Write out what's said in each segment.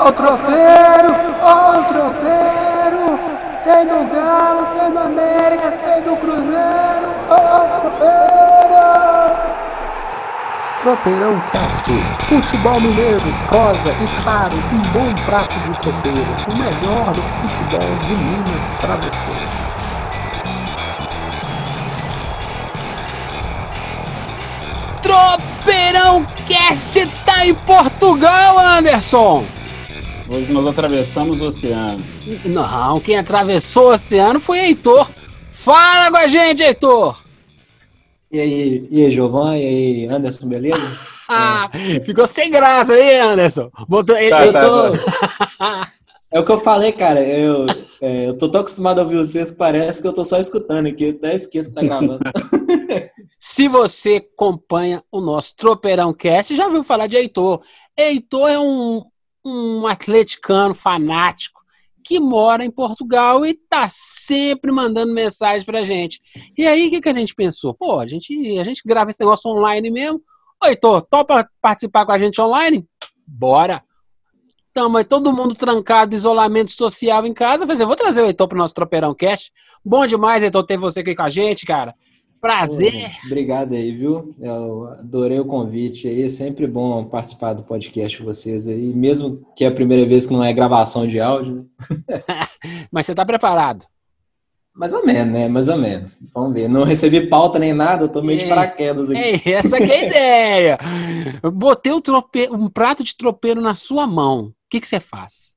Ó o tropeiro, ó o tropeiro. Tem do Galo, tem do América, tem do Cruzeiro. Ó o tropeiro. Tropeirão Cast, futebol mineiro, prosa e claro, um bom prato de tropeiro, o melhor do futebol de Minas para você. Tropeirão Cast tá em Portugal, Anderson! Hoje nós atravessamos o oceano. Não, quem atravessou o oceano foi Heitor. Fala com a gente, Heitor! E aí, e aí, Giovanni? E aí, Anderson, beleza? ah, é. ficou sem graça aí, Anderson. Botou... Tá, eu tá, tô... Tá. É o que eu falei, cara. Eu, é, eu tô tão acostumado a ouvir vocês que parece que eu tô só escutando aqui. Eu até esqueço que tá gravando. Se você acompanha o nosso Tropeirão Cast, já ouviu falar de Heitor. Heitor é um, um atleticano fanático que mora em Portugal e tá sempre mandando mensagem pra gente. E aí, o que, que a gente pensou? Pô, a gente, a gente grava esse negócio online mesmo. Ô, Heitor, topa participar com a gente online? Bora! Estamos todo mundo trancado, isolamento social em casa. Eu vou trazer o Heitor pro nosso Tropeirão Cast. Bom demais, Heitor, ter você aqui com a gente, cara. Prazer. Obrigado aí, viu? Eu adorei o convite aí. É sempre bom participar do podcast de vocês aí, mesmo que é a primeira vez que não é gravação de áudio. Mas você está preparado? Mais ou menos, né? Mais ou menos. Vamos ver. Não recebi pauta nem nada, eu tô meio é, de paraquedas aqui. É, essa que é a ideia. Eu botei um, trope... um prato de tropeiro na sua mão que, que você faz?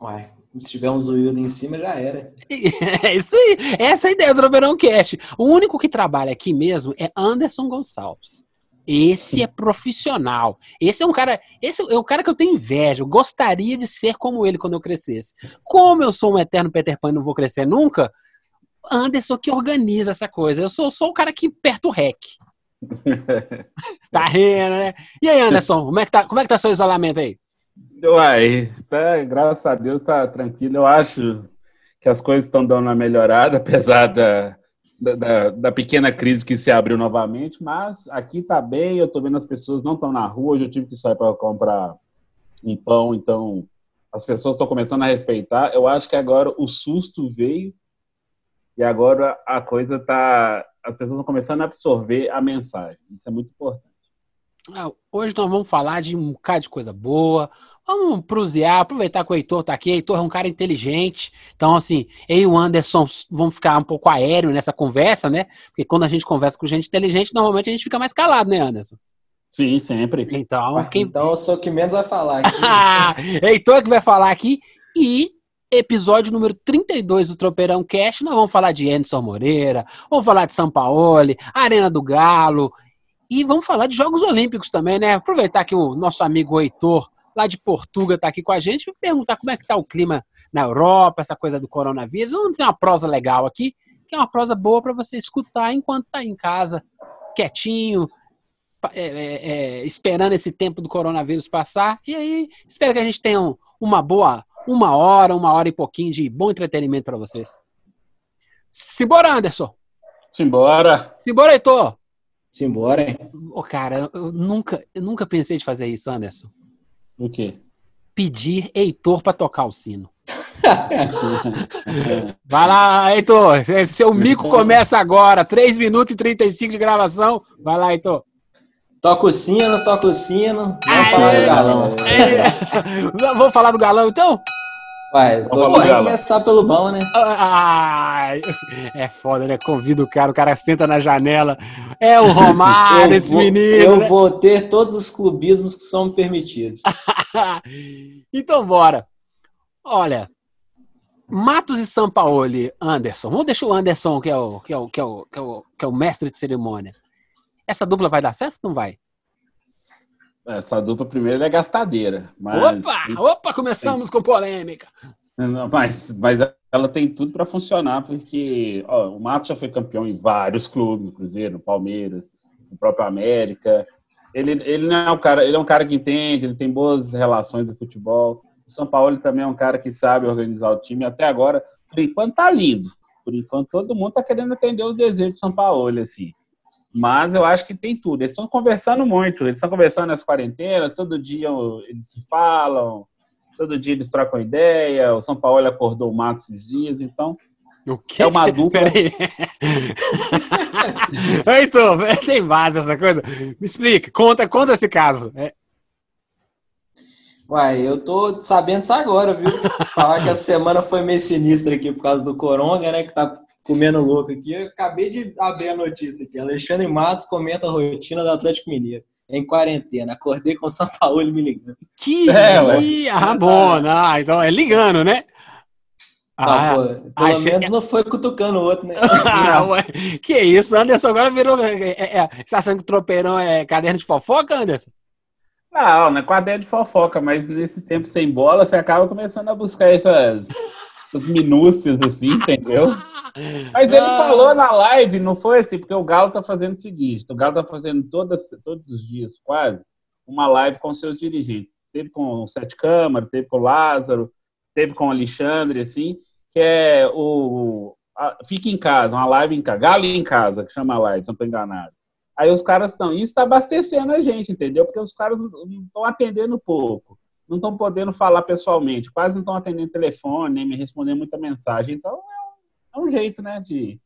Uai, se tiver um zoiudo em cima, já era. É isso aí. Essa é a ideia do Tropeirão Cast. O único que trabalha aqui mesmo é Anderson Gonçalves. Esse é profissional. Esse é um cara. Esse é o cara que eu tenho inveja. Eu gostaria de ser como ele quando eu crescesse. Como eu sou um eterno Peter Pan e não vou crescer nunca, Anderson que organiza essa coisa. Eu sou só o cara que aperta o rec. tá rindo, né? E aí, Anderson, como é que tá, como é que tá seu isolamento aí? Uai, tá, graças a Deus tá tranquilo. Eu acho que as coisas estão dando uma melhorada, apesar da, da, da, pequena crise que se abriu novamente, mas aqui tá bem, eu tô vendo as pessoas não estão na rua, hoje eu tive que sair para comprar um pão, então as pessoas estão começando a respeitar. Eu acho que agora o susto veio e agora a coisa tá. As pessoas estão começando a absorver a mensagem. Isso é muito importante. Ah, hoje nós vamos falar de um bocado de coisa boa. Vamos prusear, aproveitar que o Heitor tá aqui. O Heitor é um cara inteligente. Então, assim, eu e o Anderson vamos ficar um pouco aéreo nessa conversa, né? Porque quando a gente conversa com gente inteligente, normalmente a gente fica mais calado, né, Anderson? Sim, sempre. Então, quem... então eu sou o que menos vai falar aqui. Heitor que vai falar aqui. E episódio número 32 do Tropeirão Cash, nós vamos falar de Anderson Moreira, vamos falar de São Paulo, Arena do Galo, e vamos falar de Jogos Olímpicos também, né? Aproveitar que o nosso amigo Heitor, lá de Portugal, está aqui com a gente perguntar como é que está o clima na Europa, essa coisa do coronavírus. Vamos ter uma prosa legal aqui, que é uma prosa boa para você escutar enquanto está em casa, quietinho, é, é, é, esperando esse tempo do coronavírus passar. E aí, espero que a gente tenha uma boa uma hora, uma hora e pouquinho de bom entretenimento para vocês. Simbora, Anderson! Simbora! Simbora, Heitor! Simbora, hein? Ô, cara, eu nunca, eu nunca pensei de fazer isso, Anderson. O quê? Pedir Heitor para tocar o sino. Vai lá, Heitor. Seu mico começa agora. 3 minutos e 35 de gravação. Vai lá, Heitor. Toca o sino, toca o sino. Vamos falar do galão. Vamos falar do galão, então? Vai, tô aqui começar pelo bom, né? Ah, é foda, né? Convida o cara, o cara senta na janela. É o Romário, esse vou, menino. Eu né? vou ter todos os clubismos que são permitidos. então, bora. Olha, Matos e São Paulo, Anderson. Vamos deixar o Anderson, que é o, que é o, que é o, que é o, que é o mestre de cerimônia. Essa dupla vai dar certo ou não vai? Essa dupla primeiro é gastadeira. Mas... Opa! Opa, começamos com polêmica. Mas, mas ela tem tudo para funcionar, porque ó, o Mato já foi campeão em vários clubes, no Cruzeiro, Palmeiras, no próprio América. Ele, ele não é um cara, ele é um cara que entende, ele tem boas relações de futebol. O São Paulo também é um cara que sabe organizar o time. Até agora, por enquanto, tá lindo. Por enquanto, todo mundo tá querendo atender os desejos do São Paulo, assim. Mas eu acho que tem tudo. Eles estão conversando muito. Eles estão conversando nessa quarentena, todo dia eles se falam. todo dia eles trocam ideia, o São Paulo acordou o Mato esses dias, então O quê? é uma dupla. Peraí. Heitor, tem base essa coisa? Me explica, conta, conta esse caso. É, Uai, eu tô sabendo isso agora, viu? Falar que a semana foi meio sinistra aqui por causa do Coronga, né? Que tá comendo louco aqui. Eu acabei de abrir a notícia aqui. Alexandre Matos comenta a rotina do Atlético Mineiro. Em quarentena. Acordei com o São Paulo me ligando. que É. Ih, ah, bom, não, então é ligando, né? Ah, Ah, pô, pelo achei- menos não foi cutucando o outro, né? ah, ué, que isso, Anderson agora virou. É, é, é, você tá achando que tropeirão é caderno de fofoca, Anderson? Não, não é quadrinho de fofoca, mas nesse tempo sem bola, você acaba começando a buscar essas, essas minúcias assim, entendeu? Mas ele Ah. falou na live, não foi assim, porque o Galo tá fazendo o seguinte: o Galo tá fazendo todas, todos os dias, quase, uma live com seus dirigentes. Teve com o Sete Câmara, teve com o Lázaro, teve com o Alexandre, assim, que é o. a- Fica em casa, uma live em casa, Galo em casa, que chama a live, se não estou enganado. Aí os caras estão. Isso está abastecendo a gente, entendeu? Porque os caras não estão atendendo pouco. Não estão podendo falar pessoalmente, quase não estão atendendo telefone, nem me respondendo muita mensagem. Então é um, é um jeito, né, de,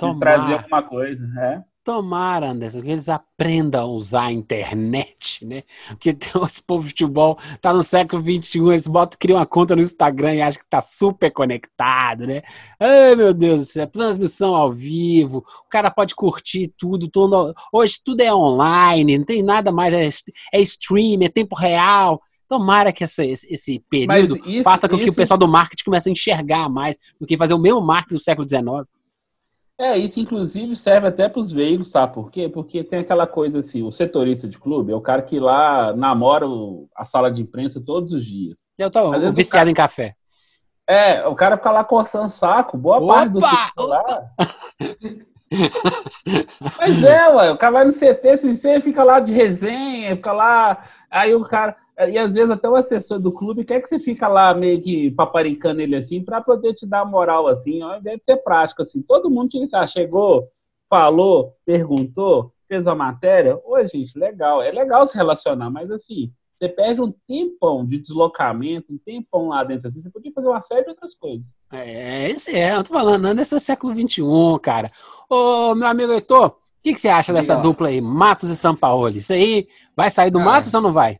de trazer alguma coisa. É. Tomara, Anderson, que eles aprendam a usar a internet, né? Porque esse povo de futebol tá no século XXI, eles botam, criam uma conta no Instagram e acham que tá super conectado, né? Ai, meu Deus do céu, transmissão ao vivo, o cara pode curtir tudo, tudo hoje tudo é online, não tem nada mais, é, é stream, é tempo real. Tomara que essa- esse, esse período isso, faça com que o pessoal do marketing comece a enxergar mais do que fazer o mesmo marketing do século XIX. É, isso inclusive serve até para os veículos, sabe por quê? Porque tem aquela coisa assim, o setorista de clube é o cara que lá namora a sala de imprensa todos os dias. Eu tô Às vezes viciado cara- em café. É, o cara fica lá coçando saco, boa Opa! parte do tempo lá. Mas é, ué, o cara vai no CT, assim, você fica lá de resenha, fica lá, aí o cara, e às vezes até o assessor do clube quer que você fica lá meio que paparicando ele assim, pra poder te dar moral assim, ao invés de ser prático assim. Todo mundo tinha que ah, chegou, falou, perguntou, fez a matéria, ô gente, legal, é legal se relacionar, mas assim, você perde um tempão de deslocamento, um tempão lá dentro assim, você podia fazer uma série de outras coisas. É, esse é, eu tô falando, Anderson é século XXI, cara. Ô, meu amigo Heitor, o que, que você acha Diga dessa lá. dupla aí, Matos e Sampaoli? Isso aí vai sair do Cara. Matos ou não vai?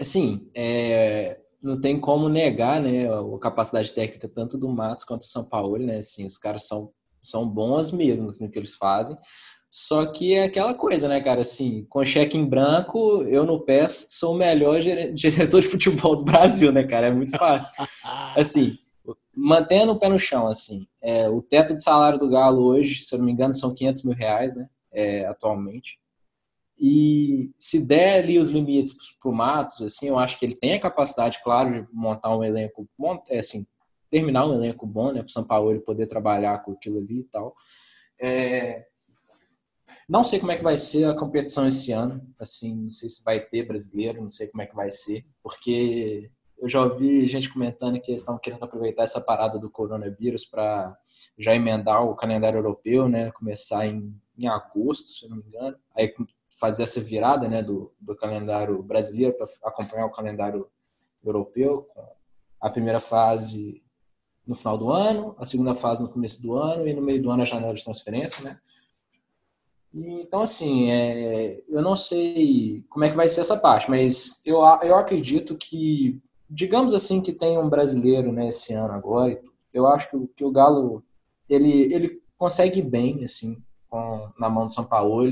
Assim, é, não tem como negar, né, a capacidade técnica tanto do Matos quanto do São Paulo, né? Assim, os caras são, são bons mesmos no que eles fazem. Só que é aquela coisa, né, cara? Assim, com cheque em branco, eu no PES sou o melhor dire- diretor de futebol do Brasil, né, cara? É muito fácil. Assim, mantendo o pé no chão, assim, é, o teto de salário do Galo hoje, se eu não me engano, são 500 mil reais, né, é, atualmente. E se der ali os limites pro Matos, assim, eu acho que ele tem a capacidade, claro, de montar um elenco, é, assim, terminar um elenco bom, né, pro São Paulo ele poder trabalhar com aquilo ali e tal. É, não sei como é que vai ser a competição esse ano, assim, não sei se vai ter brasileiro, não sei como é que vai ser, porque eu já ouvi gente comentando que eles estão querendo aproveitar essa parada do coronavírus para já emendar o calendário europeu, né? Começar em, em agosto, se não me engano. Aí fazer essa virada, né, do, do calendário brasileiro para acompanhar o calendário europeu. A primeira fase no final do ano, a segunda fase no começo do ano e no meio do ano a janela de transferência, né? Então, assim, é, eu não sei como é que vai ser essa parte, mas eu, eu acredito que, digamos assim, que tem um brasileiro né, esse ano agora, eu acho que, que o Galo, ele, ele consegue bem, assim, com, na mão do São Paulo.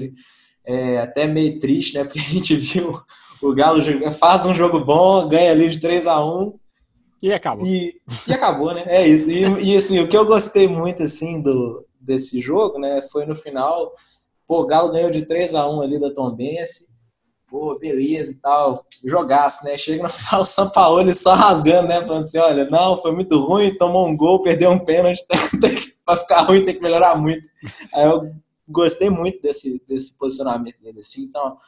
É até meio triste, né, porque a gente viu o Galo faz um jogo bom, ganha ali de 3 a 1 E acabou. e, e acabou, né? É isso. E, e, assim, o que eu gostei muito assim do desse jogo, né, foi no final, pô, o Galo ganhou de 3 a 1 ali da Tombense. Pô, beleza e tal. Jogaço, né? Chega no final o São Paulo ele só rasgando, né? Falando assim, olha, não, foi muito ruim, tomou um gol, perdeu um pênalti, pra ficar ruim tem que melhorar muito. Aí eu gostei muito desse, desse posicionamento dele, assim. Então,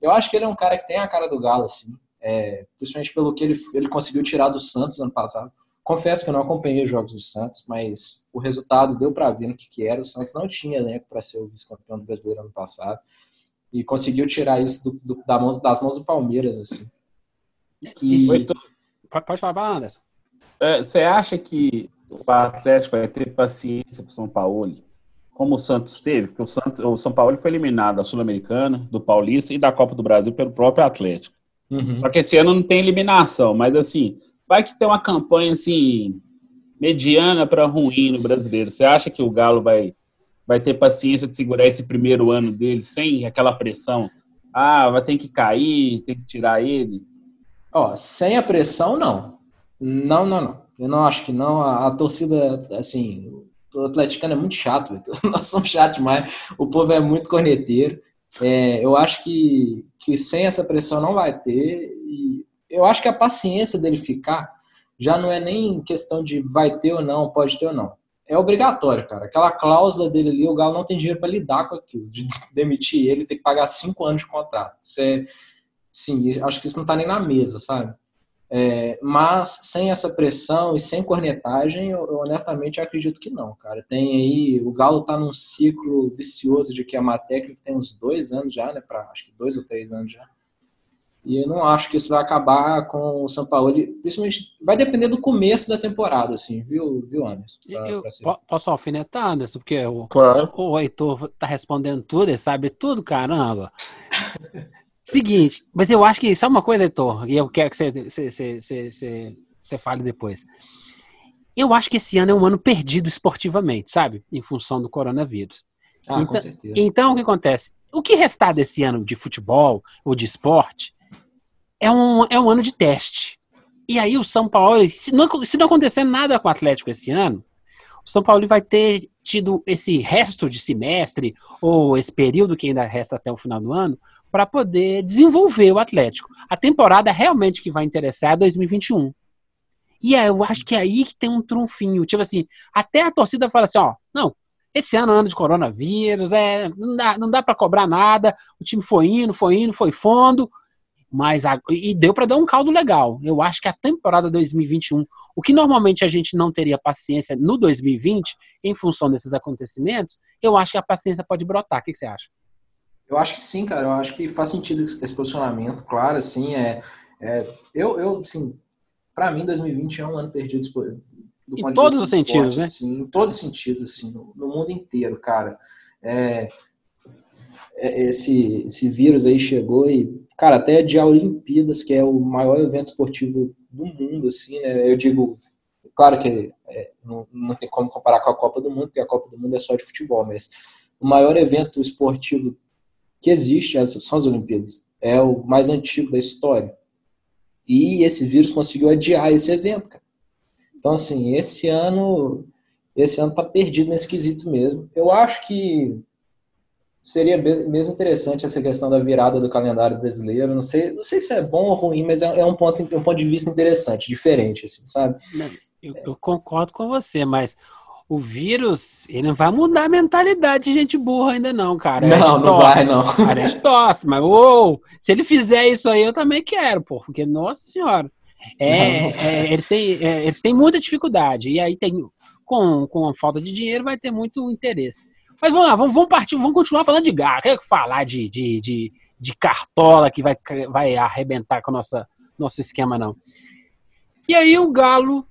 eu acho que ele é um cara que tem a cara do Galo, assim. É, principalmente pelo que ele, ele conseguiu tirar do Santos ano passado. Confesso que eu não acompanhei os jogos do Santos, mas o resultado deu para ver no que, que era. O Santos não tinha elenco para ser o vice-campeão do brasileiro ano passado e conseguiu tirar isso do, do, da mão, das mãos do Palmeiras, assim. E foi to- Pode falar, Anderson. É, você acha que o Atlético vai ter paciência com o São Paulo? Como o Santos teve? Porque o, Santos, o São Paulo foi eliminado da Sul-Americana, do Paulista e da Copa do Brasil pelo próprio Atlético. Uhum. Só que esse ano não tem eliminação, mas assim, vai que tem uma campanha assim mediana para ruim no brasileiro. Você acha que o Galo vai, vai ter paciência de segurar esse primeiro ano dele sem aquela pressão? Ah, vai ter que cair, tem que tirar ele? Ó, sem a pressão, não. Não, não, não. Eu não acho que não. A, a torcida, assim, o atleticano é muito chato. Nós somos chatos demais. O povo é muito corneteiro. É, eu acho que, que sem essa pressão não vai ter. E eu acho que a paciência dele ficar já não é nem questão de vai ter ou não, pode ter ou não. É obrigatório, cara. Aquela cláusula dele ali, o Galo não tem dinheiro para lidar com aquilo, de demitir ele, ter que pagar cinco anos de contrato. Isso é, sim, acho que isso não está nem na mesa, sabe? É, mas sem essa pressão e sem cornetagem, eu, eu, honestamente acredito que não, cara. Tem aí, o Galo tá num ciclo vicioso de que a técnica tem uns dois anos já, né? Pra, acho que dois ou três anos já. E eu não acho que isso vai acabar com o São Paulo. Principalmente vai depender do começo da temporada, assim, viu, viu Anderson? Pra, eu, pra posso alfinetar, Anderson? Porque o, claro. o Heitor tá respondendo tudo, ele sabe tudo, caramba. Seguinte, mas eu acho que sabe uma coisa, Heitor, e eu quero que você, você, você, você, fale depois. Eu acho que esse ano é um ano perdido esportivamente, sabe? Em função do coronavírus. Ah, então, com certeza. Então, o que acontece? O que restar desse ano de futebol ou de esporte é um, é um ano de teste. E aí o São Paulo, se não, se não acontecer nada com o Atlético esse ano, São Paulo vai ter tido esse resto de semestre, ou esse período que ainda resta até o final do ano, para poder desenvolver o Atlético. A temporada realmente que vai interessar é 2021. E aí, eu acho que é aí que tem um trunfinho. Tipo assim, até a torcida fala assim, ó, não, esse ano é ano de coronavírus, é, não dá, não dá para cobrar nada, o time foi indo, foi indo, foi fundo, mas a, e deu para dar um caldo legal. Eu acho que a temporada 2021, o que normalmente a gente não teria paciência no 2020, em função desses acontecimentos, eu acho que a paciência pode brotar. O que, que você acha? Eu acho que sim, cara. Eu acho que faz sentido esse posicionamento, claro, assim, é, é eu, eu, assim, para mim 2020 é um ano perdido do em todos os esporte, sentidos, né? Assim, em todos os sentidos, assim, no, no mundo inteiro, cara. É, é, esse, esse vírus aí chegou e, cara, até de Olimpíadas, que é o maior evento esportivo do mundo, assim, né? Eu digo, claro que é, não, não tem como comparar com a Copa do Mundo, porque a Copa do Mundo é só de futebol, mas o maior evento esportivo que existe é, são as Olimpíadas. É o mais antigo da história. E esse vírus conseguiu adiar esse evento, cara. Então, assim, esse ano, esse ano tá perdido nesse quesito mesmo. Eu acho que seria mesmo interessante essa questão da virada do calendário brasileiro. Não sei, não sei se é bom ou ruim, mas é, é um ponto, um ponto de vista interessante, diferente, assim, sabe? Eu, eu, concordo com você, mas o vírus, ele não vai mudar a mentalidade de gente burra ainda não, cara. Não, não vai, não. Cara, é tosse, mas ou, se ele fizer isso aí, eu também quero, pô, porque, nossa senhora, é, não, não é, eles, têm, é, eles têm muita dificuldade, e aí tem, com, com a falta de dinheiro, vai ter muito interesse. Mas vamos lá, vamos, vamos partir, vamos continuar falando de garra. Quero falar de, de, de, de, cartola que vai, vai arrebentar com o nosso esquema, não. E aí o Galo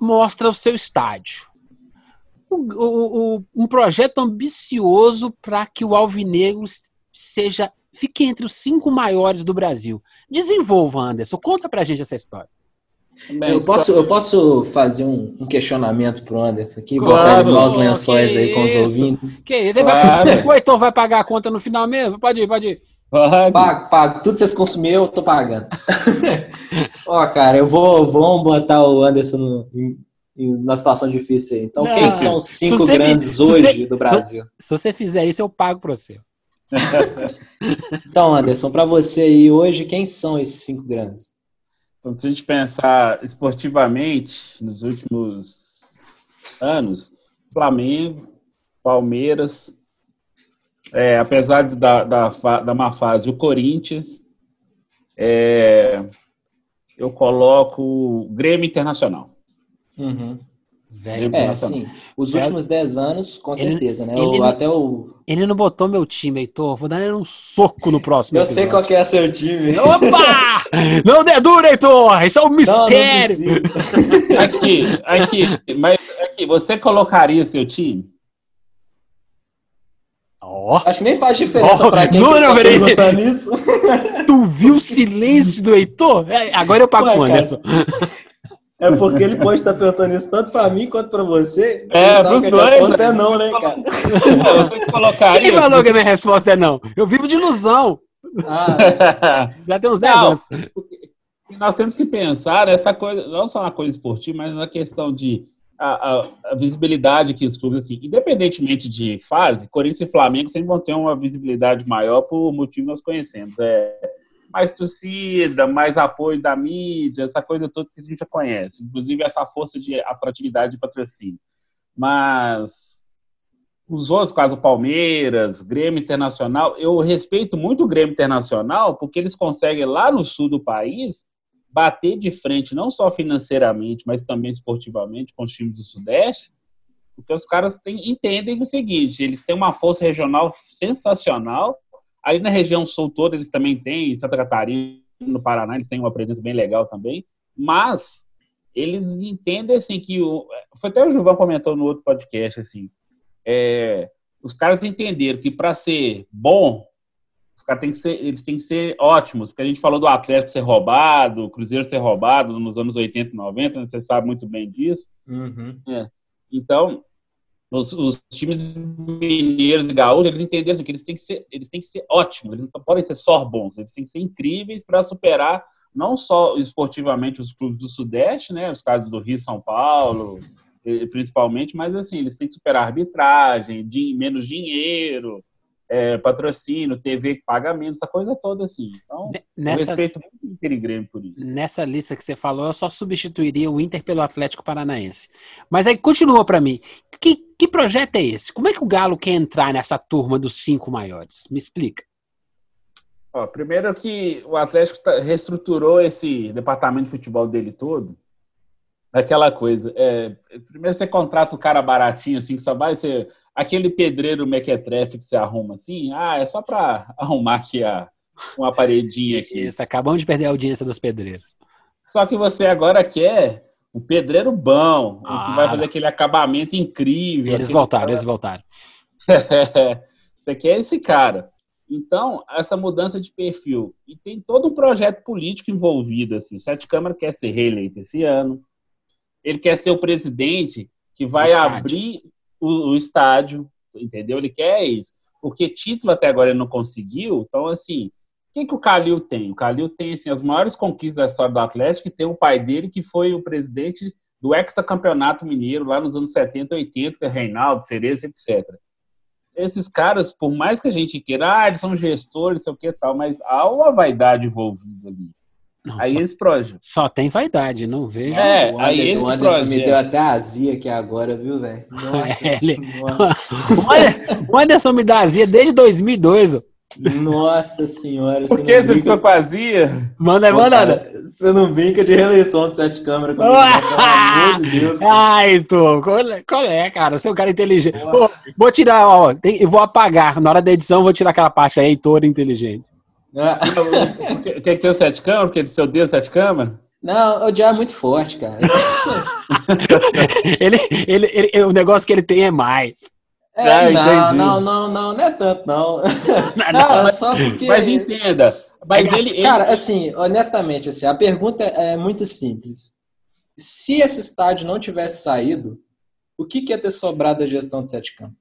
mostra o seu estádio. O, o, o, um projeto ambicioso para que o Alvinegro seja fique entre os cinco maiores do Brasil. Desenvolva, Anderson. Conta pra gente essa história. Eu posso, eu posso fazer um, um questionamento pro Anderson aqui, claro, botar ele nos lençóis aí com os ouvintes? Que isso? Claro. Vai, o Heitor vai pagar a conta no final mesmo? Pode ir, pode ir. Pago, pago. Tudo que vocês consumiram, eu tô pagando. Ó, cara, eu vou, vou botar o Anderson no, na situação difícil aí. Então, Não, quem são os cinco grandes hoje você, do Brasil? Se, se, você fizer isso, eu pago para você. então, Anderson, para você aí hoje, quem são esses cinco grandes? Então, se a gente pensar esportivamente, nos últimos anos, Flamengo, Palmeiras, é, apesar da, da, da má fase, o Corinthians, é, eu coloco Grêmio Internacional. Uhum. Velho, é, sim. Os últimos 10 anos, com certeza, ele, né? Ele, até o... ele não botou meu time, Heitor. Vou dar ele um soco no próximo. Eu sei qual que é seu time. Opa! não dedura, Heitor! Isso é um mistério! Não, não aqui, aqui, mas aqui, você colocaria seu time? Oh. Acho que nem faz diferença oh. pra quem não, não, tá nisso. Tu viu o silêncio do Heitor? É, agora eu pago o Anderson. É porque ele pode estar perguntando isso tanto para mim quanto para você. É, pros dois. A resposta é não, né, cara? Vocês colocaram. Quem falou que a minha resposta é não? Eu vivo de ilusão. Ah, Já tem uns 10 não, anos. Nós temos que pensar essa coisa, não só na coisa esportiva, mas na questão de a, a, a, visibilidade que os clubes, assim, independentemente de fase, Corinthians e Flamengo sempre vão ter uma visibilidade maior por motivo que nós conhecemos. É, mais torcida, mais apoio da mídia, essa coisa toda que a gente já conhece, inclusive essa força de atratividade de patrocínio. Mas os outros, caso Palmeiras, Grêmio Internacional, eu respeito muito o Grêmio Internacional porque eles conseguem lá no sul do país bater de frente, não só financeiramente, mas também esportivamente com os times do Sudeste, porque os caras têm, entendem o seguinte: eles têm uma força regional sensacional Ali na região sul toda eles também têm, em Santa Catarina, no Paraná, eles têm uma presença bem legal também, mas eles entendem assim que o, foi até o Gilvão comentou no outro podcast assim, é, os caras entenderam que para ser bom, os caras têm que ser, eles têm que ser ótimos, porque a gente falou do Atlético ser roubado, o Cruzeiro ser roubado nos anos 80 e 90, né, você sabe muito bem disso. Uhum. É. Então, os, os, times mineiros e gaúchos, eles entenderam assim, que eles têm que, ser, eles têm que ser ótimos, eles não podem ser só bons, eles têm que ser incríveis para superar não só esportivamente os clubes do Sudeste, né, os casos do Rio São Paulo, principalmente, mas assim, eles têm que superar arbitragem, menos dinheiro, é, patrocínio, TV que paga menos, essa coisa toda assim. Então, nessa, eu respeito muito o Inter e Grêmio por isso. Nessa lista que você falou, eu só substituiria o Inter pelo Atlético Paranaense. Mas aí continua para mim. Que, que projeto é esse? Como é que o Galo quer entrar nessa turma dos cinco maiores? Me explica. Ó, primeiro que o Atlético tá, reestruturou esse departamento de futebol dele todo. Aquela coisa. É, primeiro você contrata o cara baratinho, assim, que só vai ser aquele pedreiro mequetrefe que você arruma assim, ah, é só para arrumar aqui a, uma paredinha aqui. Isso, acabamos de perder a audiência dos pedreiros. Só que você agora quer um pedreiro bom, ah, que vai fazer aquele acabamento incrível. Eles voltaram, cara... eles voltaram. você quer esse cara. Então, essa mudança de perfil. E tem todo um projeto político envolvido. Assim. O Sete Câmara quer ser reeleito esse ano. Ele quer ser o presidente que vai abrir o, o estádio, entendeu? Ele quer isso. Porque título até agora ele não conseguiu, então assim, o que, que o Calil tem? O Calil tem assim, as maiores conquistas da história do Atlético, e tem o pai dele, que foi o presidente do hexacampeonato mineiro lá nos anos 70, 80, que é Reinaldo, Cerezo, etc. Esses caras, por mais que a gente queira, ah, eles são gestores, sei o que tal, mas há uma vaidade envolvida ali. Não, aí só, esse projeto. Só tem vaidade, não vejo. É, o aí esse o Anderson projeto. me deu até azia aqui agora, viu, velho? o Anderson me dá azia desde 2002. Nossa senhora. Por que você ficou com azia? Manda, manda. Você não brinca de reeleição de sete câmeras comigo, pelo amor de Deus. Cara. Ai, tu, qual é, qual é, cara? Você é um cara inteligente. Pô, vou tirar, ó, tem, eu vou apagar. Na hora da edição, vou tirar aquela parte aí, toda inteligente. Quer que tem o sete câmeras? Porque seu Deus sete câmeras? Não, o Joe é muito forte, cara. ele, ele, ele, o negócio que ele tem é mais. É, ah, não, não, não, não, não é tanto, não. não, não é só porque... Mas entenda. Mas é, ele, cara, ele... assim, honestamente, assim, a pergunta é muito simples. Se esse estádio não tivesse saído, o que, que ia ter sobrado da gestão de sete campos?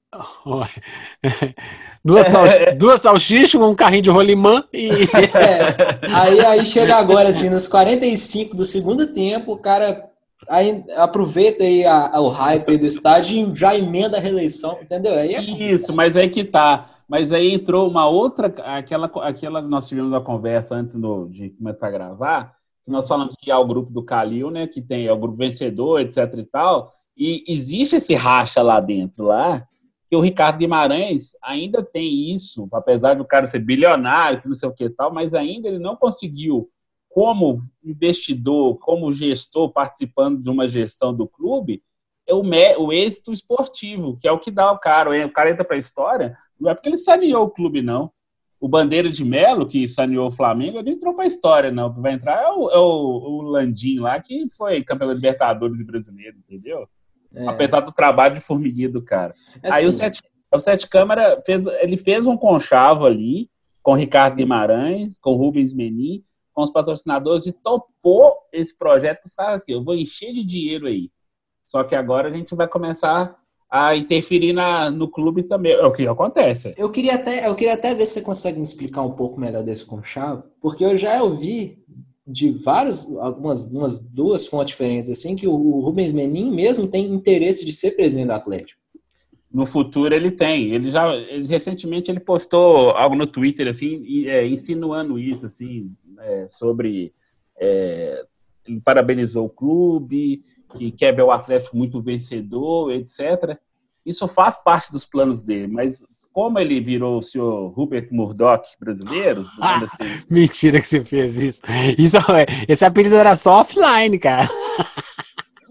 Duas, é, salch é. duas salsichas, um carrinho de rolimã e. É, aí, aí chega agora, assim, nos 45 do segundo tempo, o cara aí aproveita aí a, a, o hype do estádio e já emenda a reeleição, entendeu? Aí é Isso, mas aí que tá. Mas aí entrou uma outra, aquela, aquela nós tivemos uma conversa antes de começar a gravar, que nós falamos que há o grupo do Calil, né, que tem é o grupo vencedor, etc e tal, e existe esse racha lá dentro, lá, que o Ricardo Guimarães ainda tem isso, apesar do cara ser bilionário, que não sei o que tal, mas ainda ele não conseguiu, como investidor, como gestor, participando de uma gestão do clube, é o, o êxito esportivo, que é o que dá o cara. O cara entra para a história, não é porque ele saneou o clube, não. O Bandeira de Melo, que saneou o Flamengo, ele entrou para a história, não. Que vai entrar é o, é o, o Landim lá, que foi campeão da Libertadores e brasileiro, entendeu? É. Apesar do trabalho de formiguinha do cara. É Aí o Sete, o Sete Câmara fez, ele fez um conchavo ali, com Ricardo Guimarães, com Rubens Menin, com os patrocinadores e topou esse projeto os caras aqui. Eu vou encher de dinheiro aí. Só que agora a gente vai começar a interferir na, no clube também. É o que acontece. Eu queria, até, eu queria até ver se você consegue me explicar um pouco melhor desse conchavo, porque eu já ouvi de vários, algumas umas duas fontes diferentes, assim, que o Rubens Menin mesmo tem interesse de ser presidente do Atlético. No futuro ele tem. Ele já ele, recentemente ele postou algo no Twitter assim, é, insinuando isso, assim, é, sobre é, ele parabenizou o clube, que quer ver o Atlético muito vencedor, etc. Isso faz parte dos planos dele, mas como ele virou o senhor Rupert Murdoch brasileiro, ah, assim... mentira que você fez isso. isso esse apelido era só offline, cara.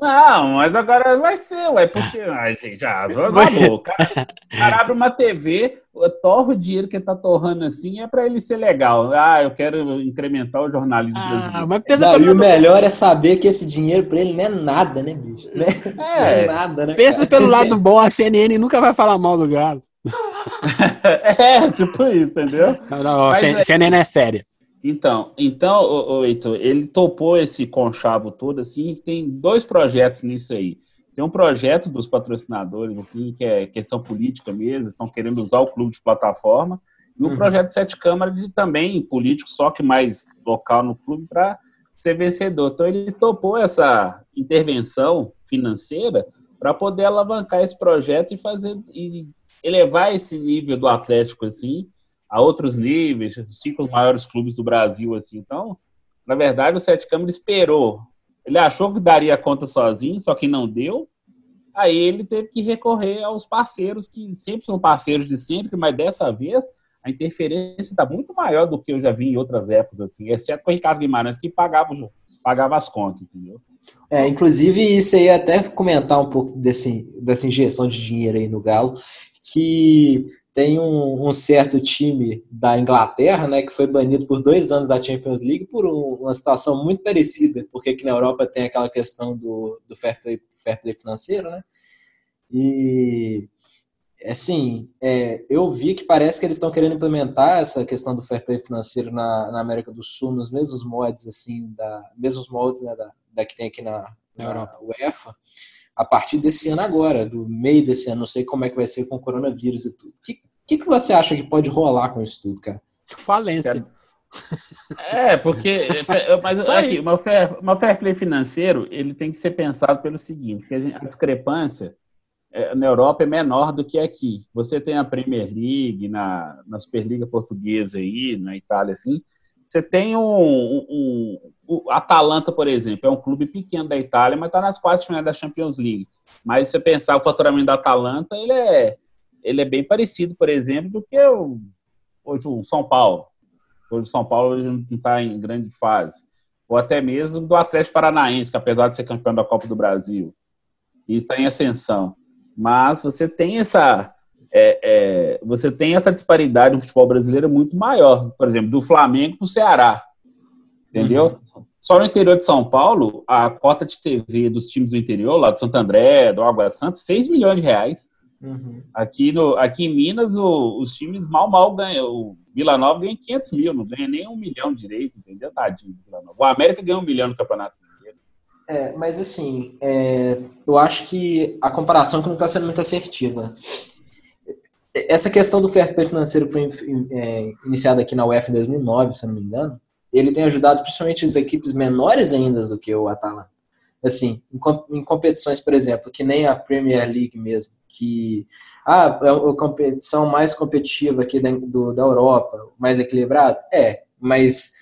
Não, mas agora vai ser, ué, porque. Ai, gente, já, acabou. O cara, cara abre uma TV, torra o dinheiro que ele tá torrando assim, é para ele ser legal. Ah, eu quero incrementar o jornalismo ah, brasileiro. Mas pensa não, e o melhor é saber que esse dinheiro para ele não é nada, né, bicho? Não é, é, é nada, né? Pensa cara? pelo lado bom, a CNN nunca vai falar mal do Galo. é, tipo isso, entendeu? Não, não, Mas, CNN é séria. Então, então, o, Heitor, ele topou esse conchavo todo, assim, tem dois projetos nisso aí. Tem um projeto dos patrocinadores, assim, que é questão política mesmo, estão querendo usar o clube de plataforma, e um uhum. projeto de sete câmaras de também político, só que mais local no clube, para ser vencedor. Então, ele topou essa intervenção financeira para poder alavancar esse projeto e fazer e elevar esse nível do Atlético, assim, a outros níveis, os cinco maiores clubes do Brasil, assim. Então, na verdade, o Sete Câmara esperou. Ele achou que daria conta sozinho, só que não deu. Aí ele teve que recorrer aos parceiros, que sempre são parceiros de sempre, mas dessa vez a interferência está muito maior do que eu já vi em outras épocas, assim, exceto com o Ricardo Guimarães, que pagava, pagava as contas, entendeu? É, inclusive, isso aí até comentar um pouco desse, dessa injeção de dinheiro aí no Galo, que tem um, um, certo time da Inglaterra, né, que foi banido por dois anos da Champions League por um, uma situação muito parecida, porque aqui na Europa tem aquela questão do, do fair, play, fair play financeiro, né? E assim, é, eu vi que parece que eles estão querendo implementar essa questão do fair play financeiro na, na América do Sul nos mesmos mods assim, da mesmos moldes né, da, da que tem aqui na, na UEFA a partir desse ano agora, do meio desse ano, não sei como é que vai ser com o coronavírus e tudo. O que, que, que você acha que pode rolar com isso tudo, cara? Falência. É, porque. Mas aqui, o meu fair, meu fair play financeiro ele tem que ser pensado pelo seguinte: que a, gente, a discrepância é, na Europa é menor do que aqui. Você tem a Premier League, na, na Superliga Portuguesa aí, na Itália, assim. Você tem um, um, o Atalanta, por exemplo, é um clube pequeno da Itália, mas está nas quartas finais da Champions League. Mas se você pensar o faturamento da Atalanta, ele é, ele é bem parecido, por exemplo, do que o, hoje o São Paulo. Hoje o São Paulo não está em grande fase. Ou até mesmo do Atlético Paranaense, que apesar de ser campeão da Copa do Brasil, está em ascensão. Mas você tem essa é, é, você tem essa disparidade no futebol brasileiro muito maior, por exemplo, do Flamengo para o Ceará. Entendeu? Uhum. Só no interior de São Paulo, a cota de TV dos times do interior, lá de Santo André, do Água Santa, 6 milhões de reais. Uhum. Aqui, no, aqui em Minas, o, os times mal, mal ganham. O Vila Nova ganha 500 mil, não ganha nem um milhão direito, entendeu? Tadinho. O América ganha um milhão no Campeonato É, mas assim, é, eu acho que a comparação que não está sendo muito assertiva. Essa questão do fair play financeiro foi é, iniciada aqui na UEFA em 2009, se eu não me engano, ele tem ajudado principalmente as equipes menores ainda do que o Atalanta. Assim, em, competições, por exemplo, que nem a Premier League mesmo, que ah, é a competição mais competitiva aqui da, do, da Europa, mais equilibrada? É, mas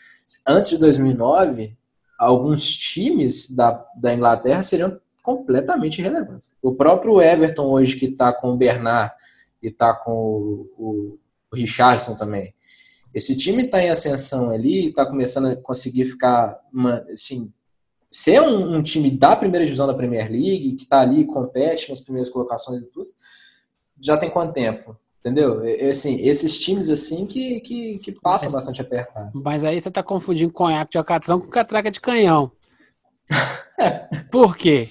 antes de 2009, alguns times da, da Inglaterra seriam completamente irrelevantes. O próprio Everton hoje, que está com o Bernard e está com o, o, o Richardson também, esse time está em ascensão ali, está começando a conseguir ficar uma, assim, ser um, um, time da primeira divisão da Premier League, que está ali, compete nas primeiras colocações e tudo, já tem quanto tempo? Entendeu? Assim, esses times assim que, que, que passam mas, bastante apertado. Mas aí você está confundindo conhaque de alcatrão com catraca de canhão. Por quê?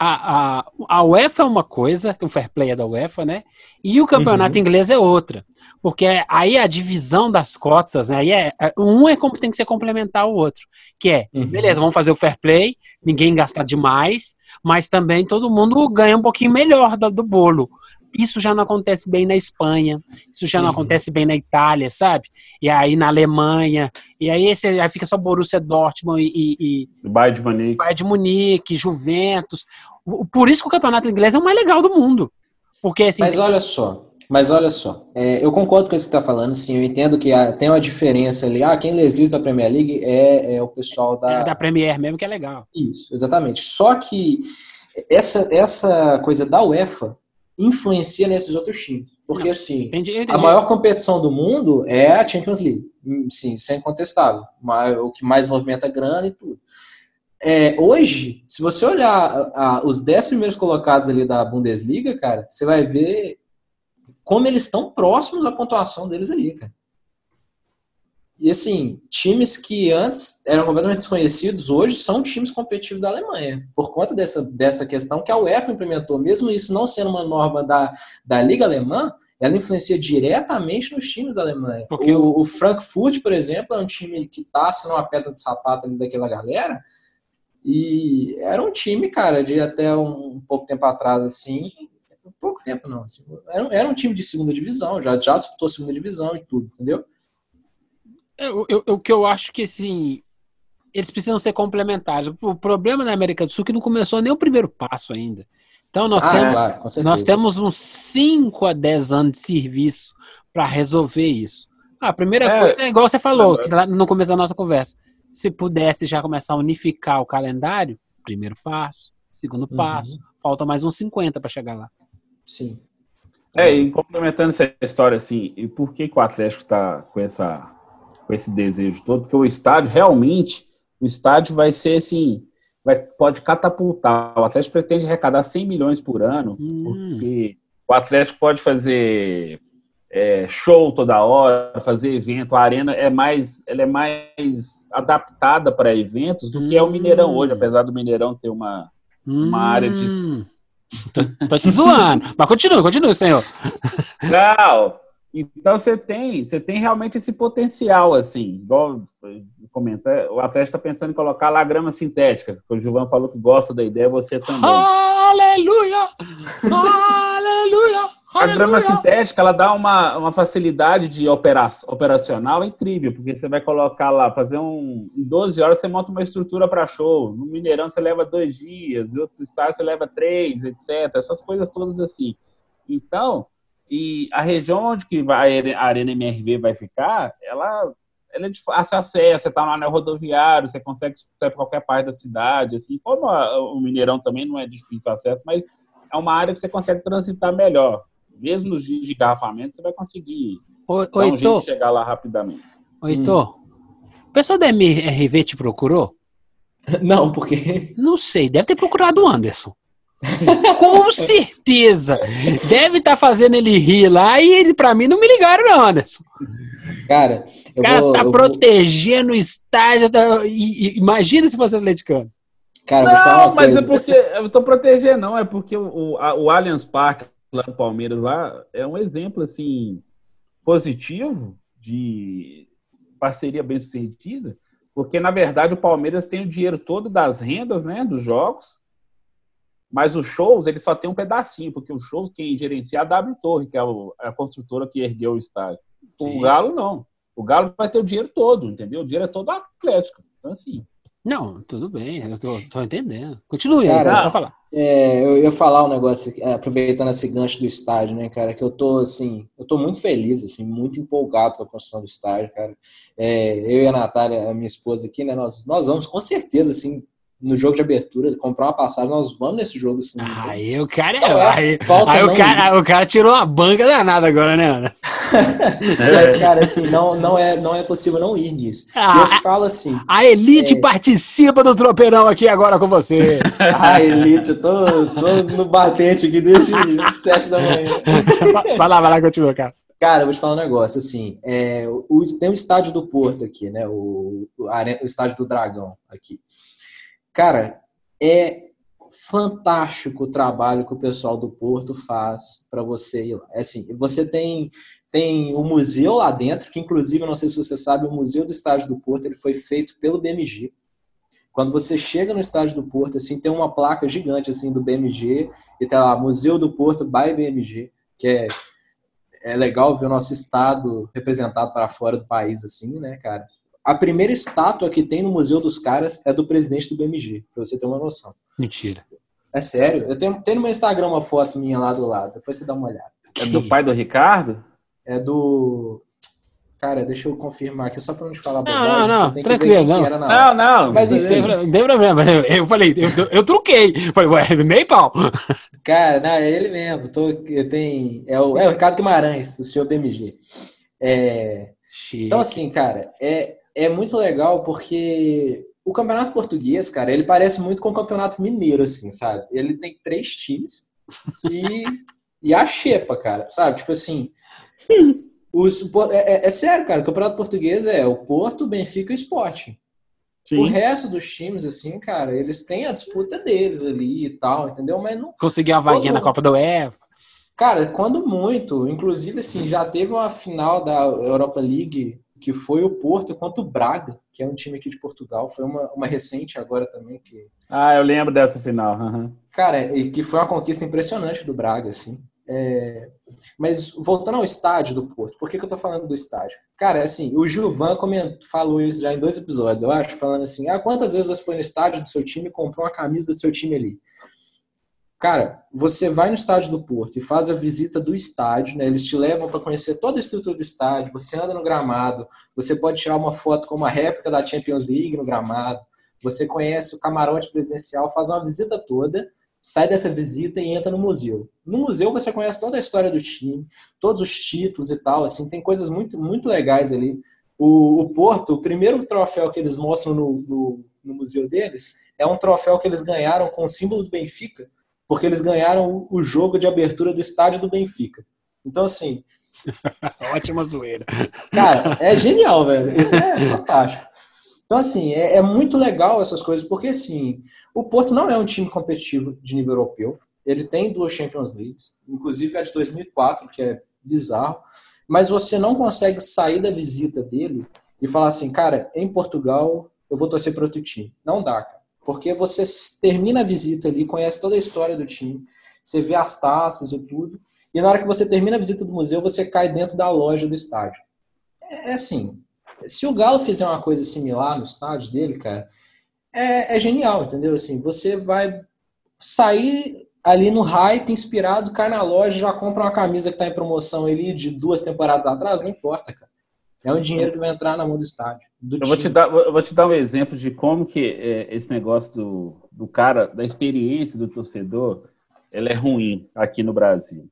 A, a, a UEFA é uma coisa, o fair play é da UEFA, né? E o campeonato uhum. inglês é outra. Porque aí a divisão das cotas, né? Aí é, é um é como tem que ser complementar o outro. Que é, uhum. beleza, vamos fazer o fair play, ninguém gasta demais, mas também todo mundo ganha um pouquinho melhor do, do bolo. Isso já não acontece bem na Espanha, isso já não uhum. acontece bem na Itália, sabe? E aí na Alemanha, e aí, esse, aí fica só Borussia Dortmund e, e, e Bayern de Munique. Bayern de Munique, Juventus. Por isso que o campeonato inglês é o mais legal do mundo. Porque, assim, Mas tem... olha só, mas olha só, é, eu concordo com isso que você está falando, sim, eu entendo que há, tem uma diferença ali. Ah, quem livros da Premier League é, é o pessoal da. É da Premier mesmo, que é legal. Isso, exatamente. Só que essa, essa coisa da UEFA influencia nesses outros times. Porque, Não, assim, entendi, entendi. a maior competição do mundo é a Champions League. Sim, sem contestável. O que mais movimenta grana e tudo. É, hoje, se você olhar a, a, os 10 primeiros colocados ali da Bundesliga, cara, você vai ver como eles estão próximos à pontuação deles ali, cara. E assim, times que antes eram completamente desconhecidos, hoje são times competitivos da Alemanha, por conta dessa, dessa questão que a UEFA implementou. Mesmo isso não sendo uma norma da, da Liga Alemã, ela influencia diretamente nos times da Alemanha. Porque o, o Frankfurt, por exemplo, é um time que está sendo uma pedra de sapato ali daquela galera, e era um time, cara, de até um, um pouco tempo atrás, assim, pouco tempo não, assim, era, era um time de segunda divisão, já, já disputou segunda divisão e tudo, entendeu? Eu, eu, o que eu acho que, assim, eles precisam ser complementares. O problema na América do Sul é que não começou nem o primeiro passo ainda. Então nós, ah, temos, claro, nós temos uns 5 a 10 anos de serviço para resolver isso. a primeira é, coisa é igual você falou, lá no começo da nossa conversa. Se pudesse já começar a unificar o calendário, primeiro passo, segundo uhum. passo, falta mais uns 50 para chegar lá. Sim. É, e complementando essa história, assim, e por que, que o Atlético está com essa com esse desejo todo, porque o estádio realmente, o estádio vai ser assim, vai, pode catapultar. O Atlético pretende arrecadar 100 milhões por ano, hum. porque o Atlético pode fazer é, show toda hora, fazer evento. A arena é mais, ela é mais adaptada para eventos do hum. que é o Mineirão hoje, apesar do Mineirão ter uma, uma hum. área de Tô, tô te zoando. Mas continua, continua, senhor. Não, então você tem, você tem realmente esse potencial, assim, igual comenta, o Atlético está pensando em colocar lá grama sintética, que o Gilvan falou que gosta da ideia, você também. Aleluia! Aleluia! A grama sintética ela dá uma, uma facilidade de opera, operacional incrível, porque você vai colocar lá, fazer um. Em 12 horas você monta uma estrutura para show. No Mineirão você leva dois dias, em outros estados você leva três, etc. Essas coisas todas assim. Então, e a região onde que vai, a Arena MRV vai ficar, ela, ela é de fácil acesso, você está no anel rodoviário, você consegue sair para qualquer parte da cidade, assim, como a, o Mineirão também não é difícil acesso, mas é uma área que você consegue transitar melhor. Mesmo nos dias de engarrafamento, você vai conseguir o, dar um jeito de chegar lá rapidamente. Oi, Heitor, hum. o pessoal da MRV te procurou? Não, porque... Não sei, deve ter procurado o Anderson. Com certeza. Deve estar tá fazendo ele rir lá e ele, pra mim, não me ligaram, não, Anderson. Cara, o cara vou, tá protegendo vou... o estádio. Tá... Imagina se fosse atleticano. Cara, não, mas coisa. é porque. Eu tô protegendo, não. É porque o, a, o Allianz Parque lá do Palmeiras lá é um exemplo, assim, positivo de parceria bem sucedida. Porque, na verdade, o Palmeiras tem o dinheiro todo das rendas, né, dos jogos mas os shows, ele só tem um pedacinho, porque os shows quem gerencia é a W Torre, que é a construtora que ergueu o estádio. Sim. O Galo, não. O Galo vai ter o dinheiro todo, entendeu? O dinheiro é todo atlético. Então, assim. Não, tudo bem, eu tô, tô entendendo. Continue, cara, aí, falar. É, eu ia falar um negócio, é, aproveitando esse gancho do estádio, né, cara, que eu tô, assim, eu tô muito feliz, assim, muito empolgado com a construção do estádio, cara. É, eu e a Natália, a minha esposa aqui, né, nós, nós vamos com certeza, assim, no jogo de abertura, comprar uma passagem, nós vamos nesse jogo sim. Aí o cara é. Aí, aí o, cara, o cara tirou uma banca danada agora, né, Ana? Mas, cara, assim, não, não, é, não é possível não ir nisso. Ah, eu te falo assim. A Elite é... participa do tropeirão aqui agora com vocês. Ah, Elite, eu tô, tô no batente aqui desde 7 da manhã. Vai lá, vai lá, continua, cara. Cara, eu vou te falar um negócio, assim, é, o, tem o estádio do Porto aqui, né, o, o, o estádio do Dragão aqui. Cara, é fantástico o trabalho que o pessoal do Porto faz para você ir lá. É assim, você tem tem o museu lá dentro, que inclusive, não sei se você sabe, o Museu do Estádio do Porto ele foi feito pelo BMG. Quando você chega no Estádio do Porto, assim, tem uma placa gigante assim do BMG e tá lá Museu do Porto by BMG, que é é legal ver o nosso estado representado para fora do país assim, né, cara? A primeira estátua que tem no Museu dos Caras é do presidente do BMG, pra você ter uma noção. Mentira. É sério. Eu tenho, tenho no meu Instagram uma foto minha lá do lado. Depois você dá uma olhada. É do pai do Ricardo? É do. Cara, deixa eu confirmar aqui, só pra não te falar bobagem. Não, não, não. Tranquilo, não. Não, não. Mas enfim. Não tem problema. Eu, eu falei, eu, eu truquei. Falei, ué, meio pau. Cara, não, é ele mesmo. Tô, eu tenho, é, o, é o Ricardo Guimarães, o senhor BMG. É, então, assim, cara, é, é muito legal porque o campeonato português, cara, ele parece muito com o campeonato mineiro, assim, sabe? Ele tem três times e, e a xepa, cara, sabe? Tipo assim, os, é, é, é, sério, cara, o campeonato português é o Porto, o Benfica e o Sport. O resto dos times, assim, cara, eles têm a disputa deles ali e tal, entendeu? Mas não. Conseguiu a vaguinha na Copa do UEFA. Cara, quando muito. Inclusive, assim, já teve uma final da Europa League que foi o Porto contra o Braga, que é um time aqui de Portugal. Foi uma, uma recente agora também. que Ah, eu lembro dessa final. Uhum. Cara, e que foi uma conquista impressionante do Braga, assim. É... Mas voltando ao estádio do Porto, por que, que eu tô falando do estádio? Cara, assim, o Gilvan comentou, falou isso já em dois episódios, eu acho, falando assim: ah, quantas vezes você foi no estádio do seu time e comprou uma camisa do seu time ali? Cara, você vai no estádio do Porto e faz a visita do estádio, né? Eles te levam para conhecer toda a estrutura do estádio, você anda no gramado, você pode tirar uma foto com uma réplica da Champions League no gramado, você conhece o camarote presidencial, faz uma visita toda, sai dessa visita e entra no museu. No museu você conhece toda a história do time, todos os títulos e tal, assim, tem coisas muito, muito legais ali. O, o Porto, o primeiro troféu que eles mostram no, no, no museu deles é um troféu que eles ganharam com o símbolo do Benfica, porque eles ganharam o jogo de abertura do estádio do Benfica. Então, assim. Ótima zoeira. Cara, é genial, velho. Isso é fantástico. Então, assim, é, é, muito legal essas coisas, porque, assim, o Porto não é um time competitivo de nível europeu. Ele tem duas Champions Leagues, inclusive a de 2004, que é bizarro. Mas você não consegue sair da visita dele e falar assim, cara, em Portugal eu vou torcer para outro time. Não dá, cara. Porque você termina a visita ali, conhece toda a história do time, você vê as taças e tudo, e na hora que você termina a visita do museu, você cai dentro da loja do estádio. É, é assim, se o Galo fizer uma coisa similar no estádio dele, cara, é, é genial, entendeu? Assim, você vai sair ali no hype, inspirado, cai na loja, já compra uma camisa que está em promoção ali de duas temporadas atrás, não importa, cara. É um dinheiro que vai entrar na mão do estádio. Do eu, vou te dar, eu vou te dar um exemplo de como que é, esse negócio do, do cara, da experiência do torcedor, ela é ruim aqui no Brasil.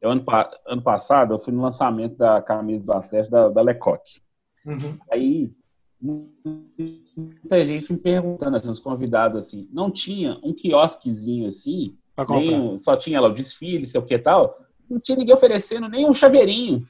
Eu, ano, ano passado, eu fui no lançamento da camisa do Atlético da, da Lecoque. Uhum. Aí, muita gente me perguntando, assim, os convidados, assim, não tinha um quiosquezinho assim, nem, só tinha lá o desfile, sei o que tal, não tinha ninguém oferecendo nem um chaveirinho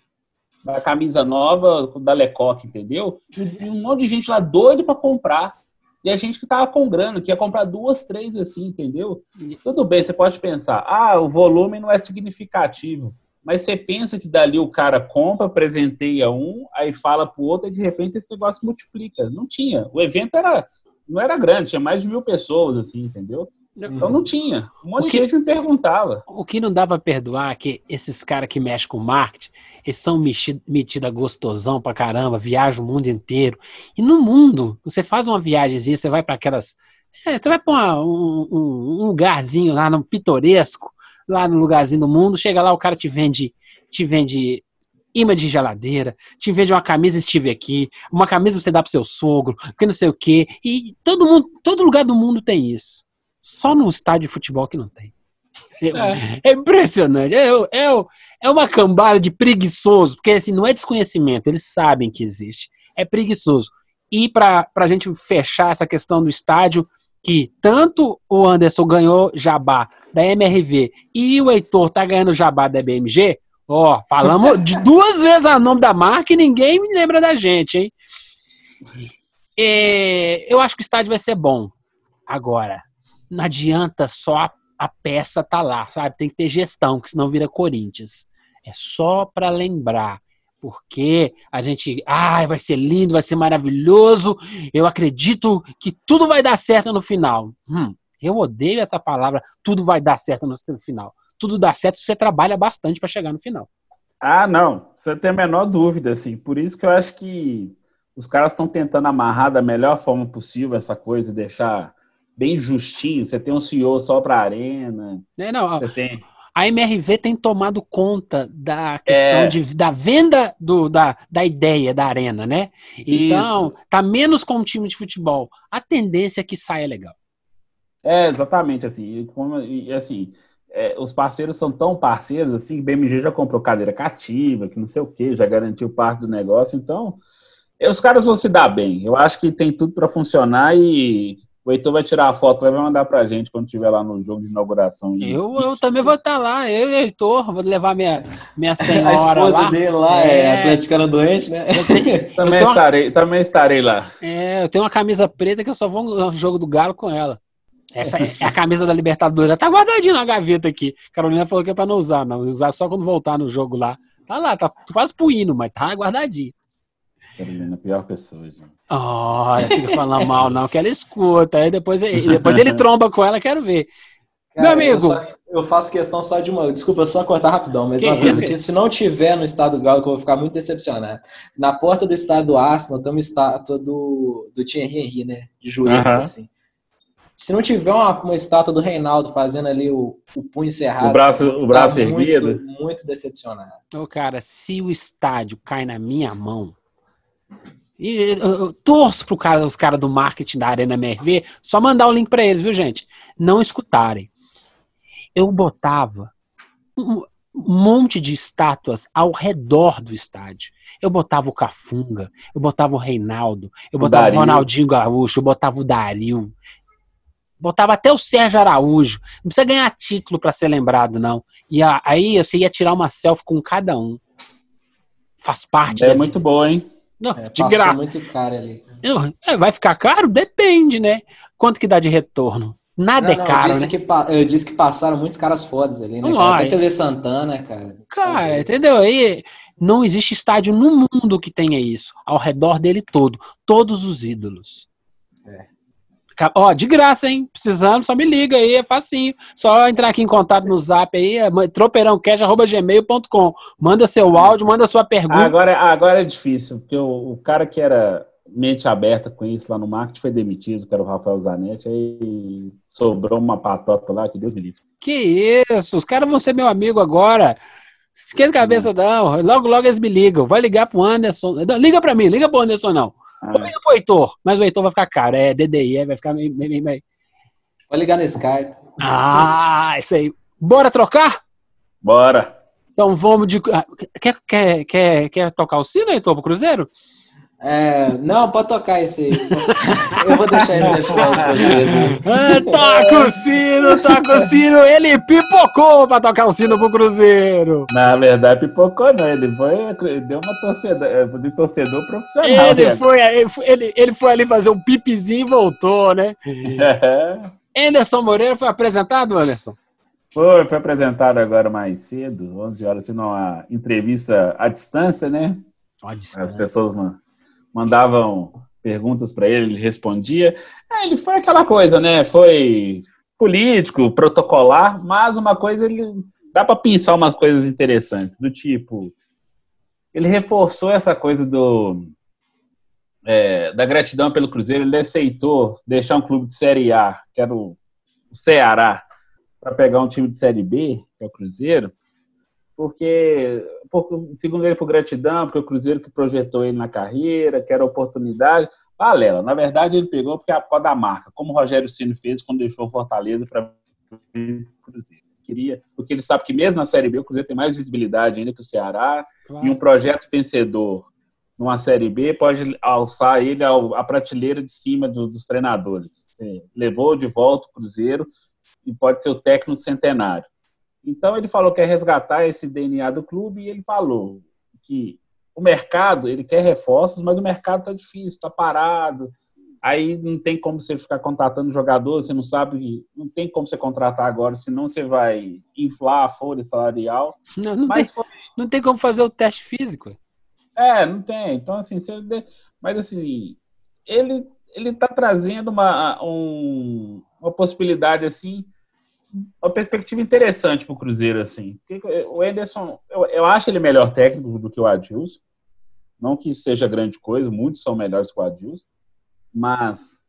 da camisa nova da Lecoque, entendeu? E um monte de gente lá doido para comprar. E a gente que tava com grana, que ia comprar duas, três assim, entendeu? E tudo bem, você pode pensar, ah, o volume não é significativo. Mas você pensa que dali o cara compra, presenteia um, aí fala pro outro e de repente esse negócio multiplica. Não tinha. O evento era não era grande, tinha mais de mil pessoas, assim, entendeu? Então não tinha. Um monte que, de gente me perguntava. O que não dá para perdoar é que esses caras que mexem com marketing, eles são metida gostosão pra caramba, viajam o mundo inteiro. E no mundo, você faz uma viagemzinha, você vai para aquelas. É, você vai para um, um, um, lugarzinho lá no pitoresco, lá no lugarzinho do mundo, chega lá, o cara te vende, te vende imã de geladeira, te vende uma camisa estive aqui, uma camisa você dá pro seu sogro, que não sei o quê. E todo mundo, todo lugar do mundo tem isso. Só no estádio de futebol que não tem. É, é impressionante. É, é, é uma cambada de preguiçoso, porque assim, não é desconhecimento, eles sabem que existe. É preguiçoso. E para a gente fechar essa questão do estádio, que tanto o Anderson ganhou jabá da MRV e o Heitor tá ganhando jabá da BMG, ó, falamos de duas vezes o nome da marca e ninguém me lembra da gente, hein? É, eu acho que o estádio vai ser bom. Agora, não adianta só a, a peça tá lá, sabe? Tem que ter gestão, que senão vira Corinthians. É só para lembrar porque a gente, ai, ah, vai ser lindo, vai ser maravilhoso, eu acredito que tudo vai dar certo no final. Hum, eu odeio essa palavra, tudo vai dar certo no final. Tudo dá certo se você trabalha bastante para chegar no final. Ah, não, você tem a menor dúvida, assim. Por isso que eu acho que os caras estão tentando amarrar da melhor forma possível essa coisa, deixar bem justinho. Você tem um CEO só para arena. É, não, você tem a MRV tem tomado conta da questão é. de, da venda do, da, da ideia da arena, né? Então, Isso. tá menos com o time de futebol. A tendência é que saia legal. É, exatamente, assim. Como, e, assim, é, os parceiros são tão parceiros, assim, BMG já comprou cadeira cativa, que não sei o que, já garantiu parte do negócio, então os caras vão se dar bem. Eu acho que tem tudo para funcionar e o Heitor vai tirar a foto e vai mandar pra gente quando estiver lá no jogo de inauguração. Eu, eu também vou estar tá lá, eu e o Heitor, vou levar minha, minha senhora. a esposa lá. dele lá é, é atleticana doente, né? Tenho, também, estarei, uma... também estarei lá. É, eu tenho uma camisa preta que eu só vou no jogo do Galo com ela. Essa é a camisa da Libertadores. Ela tá guardadinha na gaveta aqui. Carolina falou que é pra não usar, não. Usar só quando voltar no jogo lá. Tá lá, tá quase pro hino, mas tá guardadinho. Carolina, pior pessoa, gente. Olha, fica falando mal, não, que ela escuta. Aí depois, depois ele tromba com ela, quero ver. Cara, Meu amigo. Eu, só, eu, faço questão só de uma. Desculpa, só cortar rapidão, mas que uma coisa que se não tiver no estado do Galo, que eu vou ficar muito decepcionado. Na porta do estado do Arsenal tem uma estátua do, do Thierry Henry, né? De joelhos, assim. Se não tiver uma, uma estátua do Reinaldo fazendo ali o, o punho cerrado, o braço, o braço erguido. Muito, muito decepcionado. Ô, cara, se o estádio cai na minha mão, e eu, torço pro cara, os caras do marketing da Arena MRV, só mandar o link para eles, viu, gente? Não escutarem. Eu botava um monte de estátuas ao redor do estádio. Eu botava o Cafunga, eu botava o Reinaldo, eu botava o, o Ronaldinho Gaúcho, eu botava o Dario, botava até o Sérgio Araújo. Não precisa ganhar título para ser lembrado, não. E aí você ia tirar uma selfie com cada um. Faz parte. É muito boa, hein? Não, é, de graça. muito caro ali. É, vai ficar caro? Depende, né? Quanto que dá de retorno? Nada não, é caro, eu disse, né? que, eu disse que passaram muitos caras fodas ali, né? Cara? Até TV Santana, cara. Cara, entendeu? Aí não existe estádio no mundo que tenha isso. Ao redor dele todo. Todos os ídolos. Ó, de graça, hein? Precisando, só me liga aí, é facinho. Só entrar aqui em contato no zap aí, é tropeirãocast.gmail.com. Manda seu áudio, manda sua pergunta. Agora, agora é difícil, porque o, o, cara que era mente aberta com isso lá no marketing foi demitido, que era o Rafael Zanetti, aí sobrou uma patota lá, que Deus me livre. Que isso, os caras vão ser meu amigo agora. Esquenta a cabeça, não. Logo, logo eles me ligam. Vai ligar pro Anderson. Liga pra mim, liga pro Anderson, não. Ah. Liga pro Heitor, mas o Heitor vai ficar caro. É DDI, é, vai ficar meio, meio, meio. Vai ligar no Skype. Ah, isso aí. Bora trocar? Bora. Então vamos de. Ah, quer, quer, quer, quer tocar o sino, Heitor, pro Cruzeiro? É, não, pode tocar esse aí. Eu vou deixar esse aí pra vocês. Né? Ah, toca o sino, toca o sino. Ele pipocou pra tocar o sino pro Cruzeiro. Na verdade, pipocou não. Ele foi, deu uma torcedor, é, de torcedor profissional. Ele né? foi, ele, ele foi ali fazer um pipizinho e voltou, né? É. Anderson Moreira foi apresentado, Anderson? Foi, foi apresentado agora mais cedo, 11 horas, assim, numa entrevista à distância, né? À distância. As pessoas, mano mandavam perguntas para ele, ele respondia. É, ele foi aquela coisa, né? Foi político, protocolar, mas uma coisa ele dá para pensar umas coisas interessantes, do tipo, ele reforçou essa coisa do é, da gratidão pelo Cruzeiro, ele aceitou deixar um clube de Série A, que era o Ceará, para pegar um time de Série B, que é o Cruzeiro, porque, segundo ele, por gratidão, porque o Cruzeiro que projetou ele na carreira, que era oportunidade. Balela. Na verdade, ele pegou porque é a da marca, como o Rogério Ceni fez quando deixou o Fortaleza para o Cruzeiro. queria, porque ele sabe que mesmo na Série B o Cruzeiro tem mais visibilidade ainda que o Ceará, claro. e um projeto vencedor numa Série B pode alçar ele à prateleira de cima do, dos treinadores. Você levou de volta o Cruzeiro e pode ser o técnico centenário. Então ele falou que quer resgatar esse DNA do clube e ele falou que o mercado, ele quer reforços, mas o mercado está difícil, está parado. Aí não tem como você ficar contratando jogador, você não sabe, não tem como você contratar agora, senão você vai inflar a folha salarial. Não, não, mas tem, não tem como fazer o teste físico. É, não tem. Então, assim, você, mas assim, ele ele está trazendo uma, um, uma possibilidade assim, uma perspectiva interessante para o Cruzeiro assim. O Ederson, eu, eu acho ele melhor técnico do que o Adilson. Não que seja grande coisa, muitos são melhores que o Adilson, mas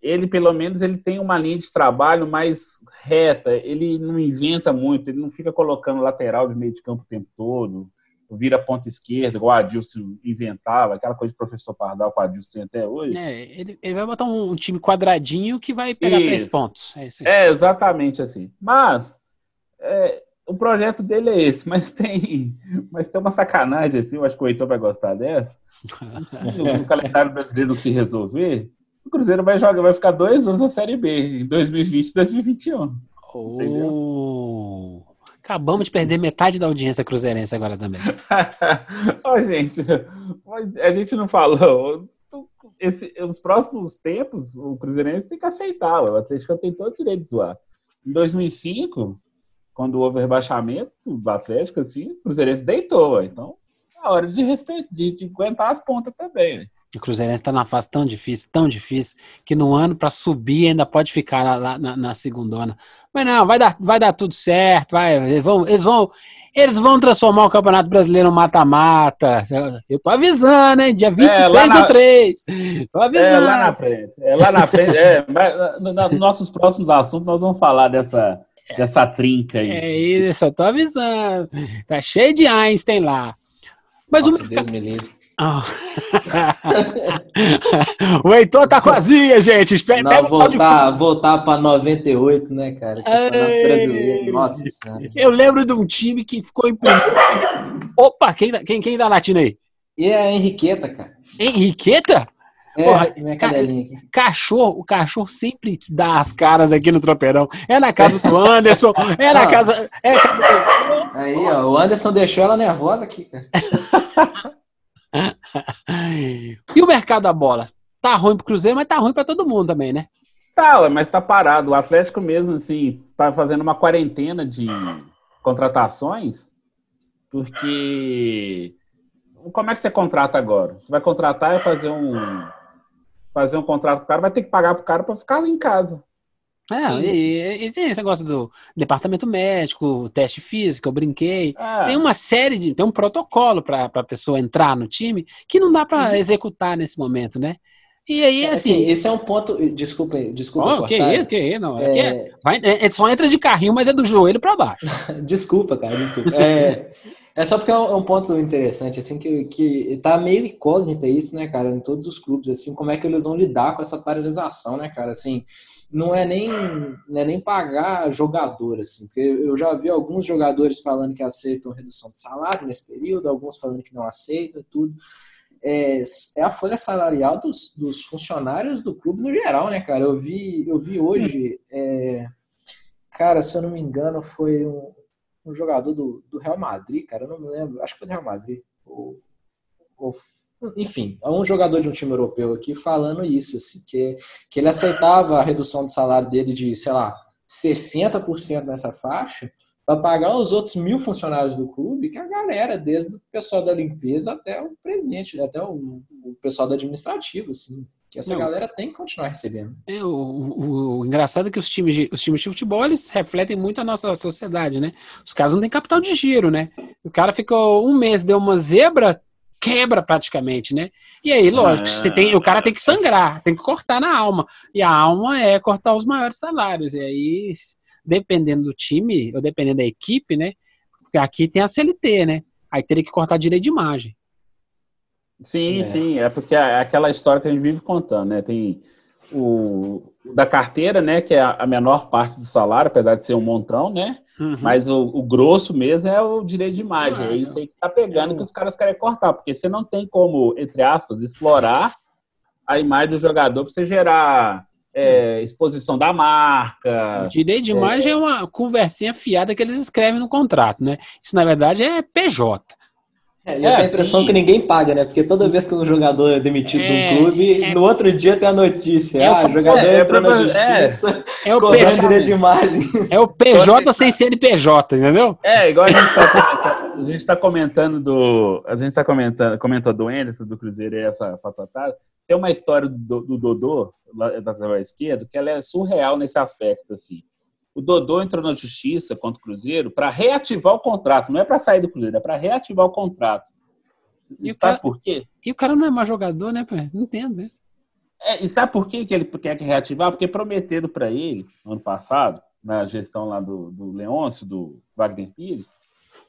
ele pelo menos ele tem uma linha de trabalho mais reta, ele não inventa muito, ele não fica colocando lateral de meio de campo o tempo todo vira ponta esquerda, igual o Adilson inventava, aquela coisa de professor Pardal que o Adilson tem até hoje. É, ele, ele vai botar um, time quadradinho que vai pegar isso. três pontos. É, é, exatamente assim. Mas é, o projeto dele é esse, mas tem, mas tem uma sacanagem assim, eu acho que o Heitor vai gostar dessa. Se o calendário brasileiro se resolver, o Cruzeiro vai jogar, vai ficar dois anos na Série B, em 2020 e 2021. Oh. Acabamos de perder metade da audiência cruzeirense agora também. oh, gente, a gente não falou. Esse, nos próximos tempos, o Cruzeirense tem que aceitar. O Atlético tem todo o direito de zoar. Em 2005, quando houve rebaixamento do Atlético, assim, o Cruzeirense deitou. Então, é hora de, de, de aguentar as pontas também. O Cruzeirense está numa fase tão difícil, tão difícil, que no ano para subir ainda pode ficar lá, lá na, na segundona. Mas não, vai dar, vai dar tudo certo, vai, eles vão, eles vão, eles vão transformar o Campeonato Brasileiro no mata-mata. Eu tô avisando, hein? Dia 26 é, na, do 3. Tô avisando. É lá na frente. É lá na frente. é, mas, nos nossos próximos assuntos nós vamos falar dessa, dessa trinca aí. É isso, eu tô avisando. Tá cheio de Einstein lá. Mas Nossa, o Deus me livre. Oh. o Heitor tá quasinha, gente. Espera, Não, voltar, de... voltar para 98, né, cara? brasileiro. Nossa senhora. Eu lembro de um time que ficou em. Opa, quem, quem, quem dá latina aí? E é a Henriqueta, cara. Henriqueta? É, Porra, minha cadelinha aqui. Cachorro, o cachorro sempre dá as caras aqui no tropeirão. É na casa do Anderson, é na casa. É... Aí, ó, o Anderson deixou ela nervosa aqui, cara. e o mercado da bola? Tá ruim pro Cruzeiro, mas tá ruim para todo mundo também, né? Tá, mas tá parado. O Atlético mesmo, assim, tá fazendo uma quarentena de contratações, porque como é que você contrata agora? Você vai contratar e fazer um fazer um contrato com o cara, vai ter que pagar pro cara para ficar em casa. É, e, e, tem esse negócio do departamento médico, teste físico, eu brinquei. É. Tem uma série de. Tem um protocolo para a pessoa entrar no time que não dá para executar nesse momento, né? E aí, é, assim. esse é um ponto. Desculpa, desculpa. Oh, que isso, que isso, não. É... É, vai, é, só entra de carrinho, mas é do joelho para baixo. desculpa, cara, desculpa. É, é só porque é um, é um, ponto interessante, assim, que, que tá meio incógnita isso, né, cara, em todos os clubes, assim, como é que eles vão lidar com essa paralisação, né, cara, assim, não é nem, não é nem pagar jogador, assim, porque eu já vi alguns jogadores falando que aceitam redução de salário nesse período, alguns falando que não aceitam, tudo. É, é a folha salarial dos, dos funcionários do clube no geral, né, cara? Eu vi, eu vi hoje, é, cara, se eu não me engano, foi um, um jogador do, do Real Madrid, cara, eu não me lembro, acho que foi do Real Madrid, ou, ou, enfim, um jogador de um time europeu aqui falando isso, assim, que, que ele aceitava a redução do salário dele de, sei lá, 60% nessa faixa, para pagar os outros mil funcionários do clube, que a galera, desde o pessoal da limpeza até o presidente, até o, o pessoal do administrativo, assim que essa Não. galera tem que continuar recebendo. É, o, o, o, engraçado é que os times, de, os times de futebol eles refletem muito a nossa sociedade, né? Os caras não têm capital de giro, né? O cara ficou um mês, deu uma zebra, quebra praticamente, né? E aí, lógico, você tem, o cara tem que sangrar, tem que cortar na alma. E a alma é cortar os maiores salários. E aí, dependendo do time, ou dependendo da equipe, né? Porque aqui tem a CLT, né? Aí teria que cortar direito de imagem. Sim, é. sim, é porque é aquela história que a gente vive contando, né? Tem o da carteira, né, que é a menor parte do salário, apesar de ser um montão, né? Uhum. Mas o, o, grosso mesmo é o direito de imagem. É isso aí que tá pegando é. que os caras querem cortar, porque você não tem como, entre aspas, explorar a imagem do jogador para você gerar é, exposição da marca. Direito de imagem é... é uma conversinha fiada que eles escrevem no contrato, né? Isso, na verdade, é PJ. É, eu é, tenho a impressão sim. que ninguém paga, né? Porque toda vez que um jogador é demitido é, do clube, é, no outro dia tem a notícia. É, ah, o jogador é, entrou na justiça, é, o PJ, direito de imagem. É o PJ sem CNPJ, entendeu? É, igual a gente tá, a gente tá comentando do. A gente tá comentando, comentou do Anderson, do Cruzeiro e essa patatada. Tem uma história do, do Dodô, lá da esquerda, que ela é surreal nesse aspecto, assim. O Dodô entrou na justiça contra o Cruzeiro para reativar o contrato. Não é para sair do Cruzeiro, é para reativar o contrato. E, e sabe cara, por quê? E o cara não é mais jogador, né, pai? Não entendo isso. É, e sabe por quê que ele quer reativar? Porque prometeram para ele, ano passado, na gestão lá do, do Leôncio, do Wagner Pires.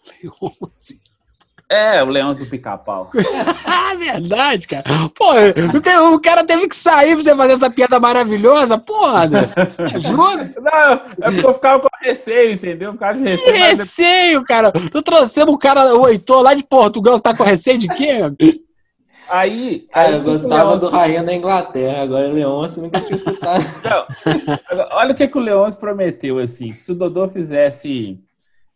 Leôncio. É, o Leões do Pica-Pau. Ah, verdade, cara. Pô, o cara teve que sair pra você fazer essa piada maravilhosa. Porra, Anderson. Ajuda. Não, é porque eu ficava com receio, entendeu? Eu ficava de receio. Que receio, cara. Tu trouxemos o cara, o Heitor, lá de Portugal, você tá com receio de quê? Aí. Cara, eu gostava do Rainha da Inglaterra, agora o Leôncio nunca tinha escutado. Não, olha o que, que o Leôncio prometeu, assim. Se o Dodô fizesse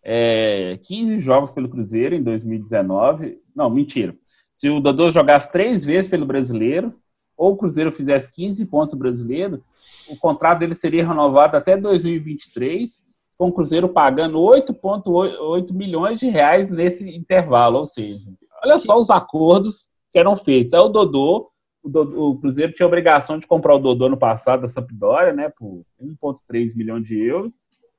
é, 15 jogos pelo Cruzeiro em 2019. Não, mentira. Se o Dodô jogasse três vezes pelo brasileiro, ou o Cruzeiro fizesse 15 pontos brasileiro, o contrato dele seria renovado até 2023, com o Cruzeiro pagando 8,8 milhões de reais nesse intervalo. Ou seja, olha só os acordos que eram feitos. Aí o Dodô, o, Dodô, o Cruzeiro tinha a obrigação de comprar o Dodô no passado da Sampdoria, né, por 1,3 milhão de euros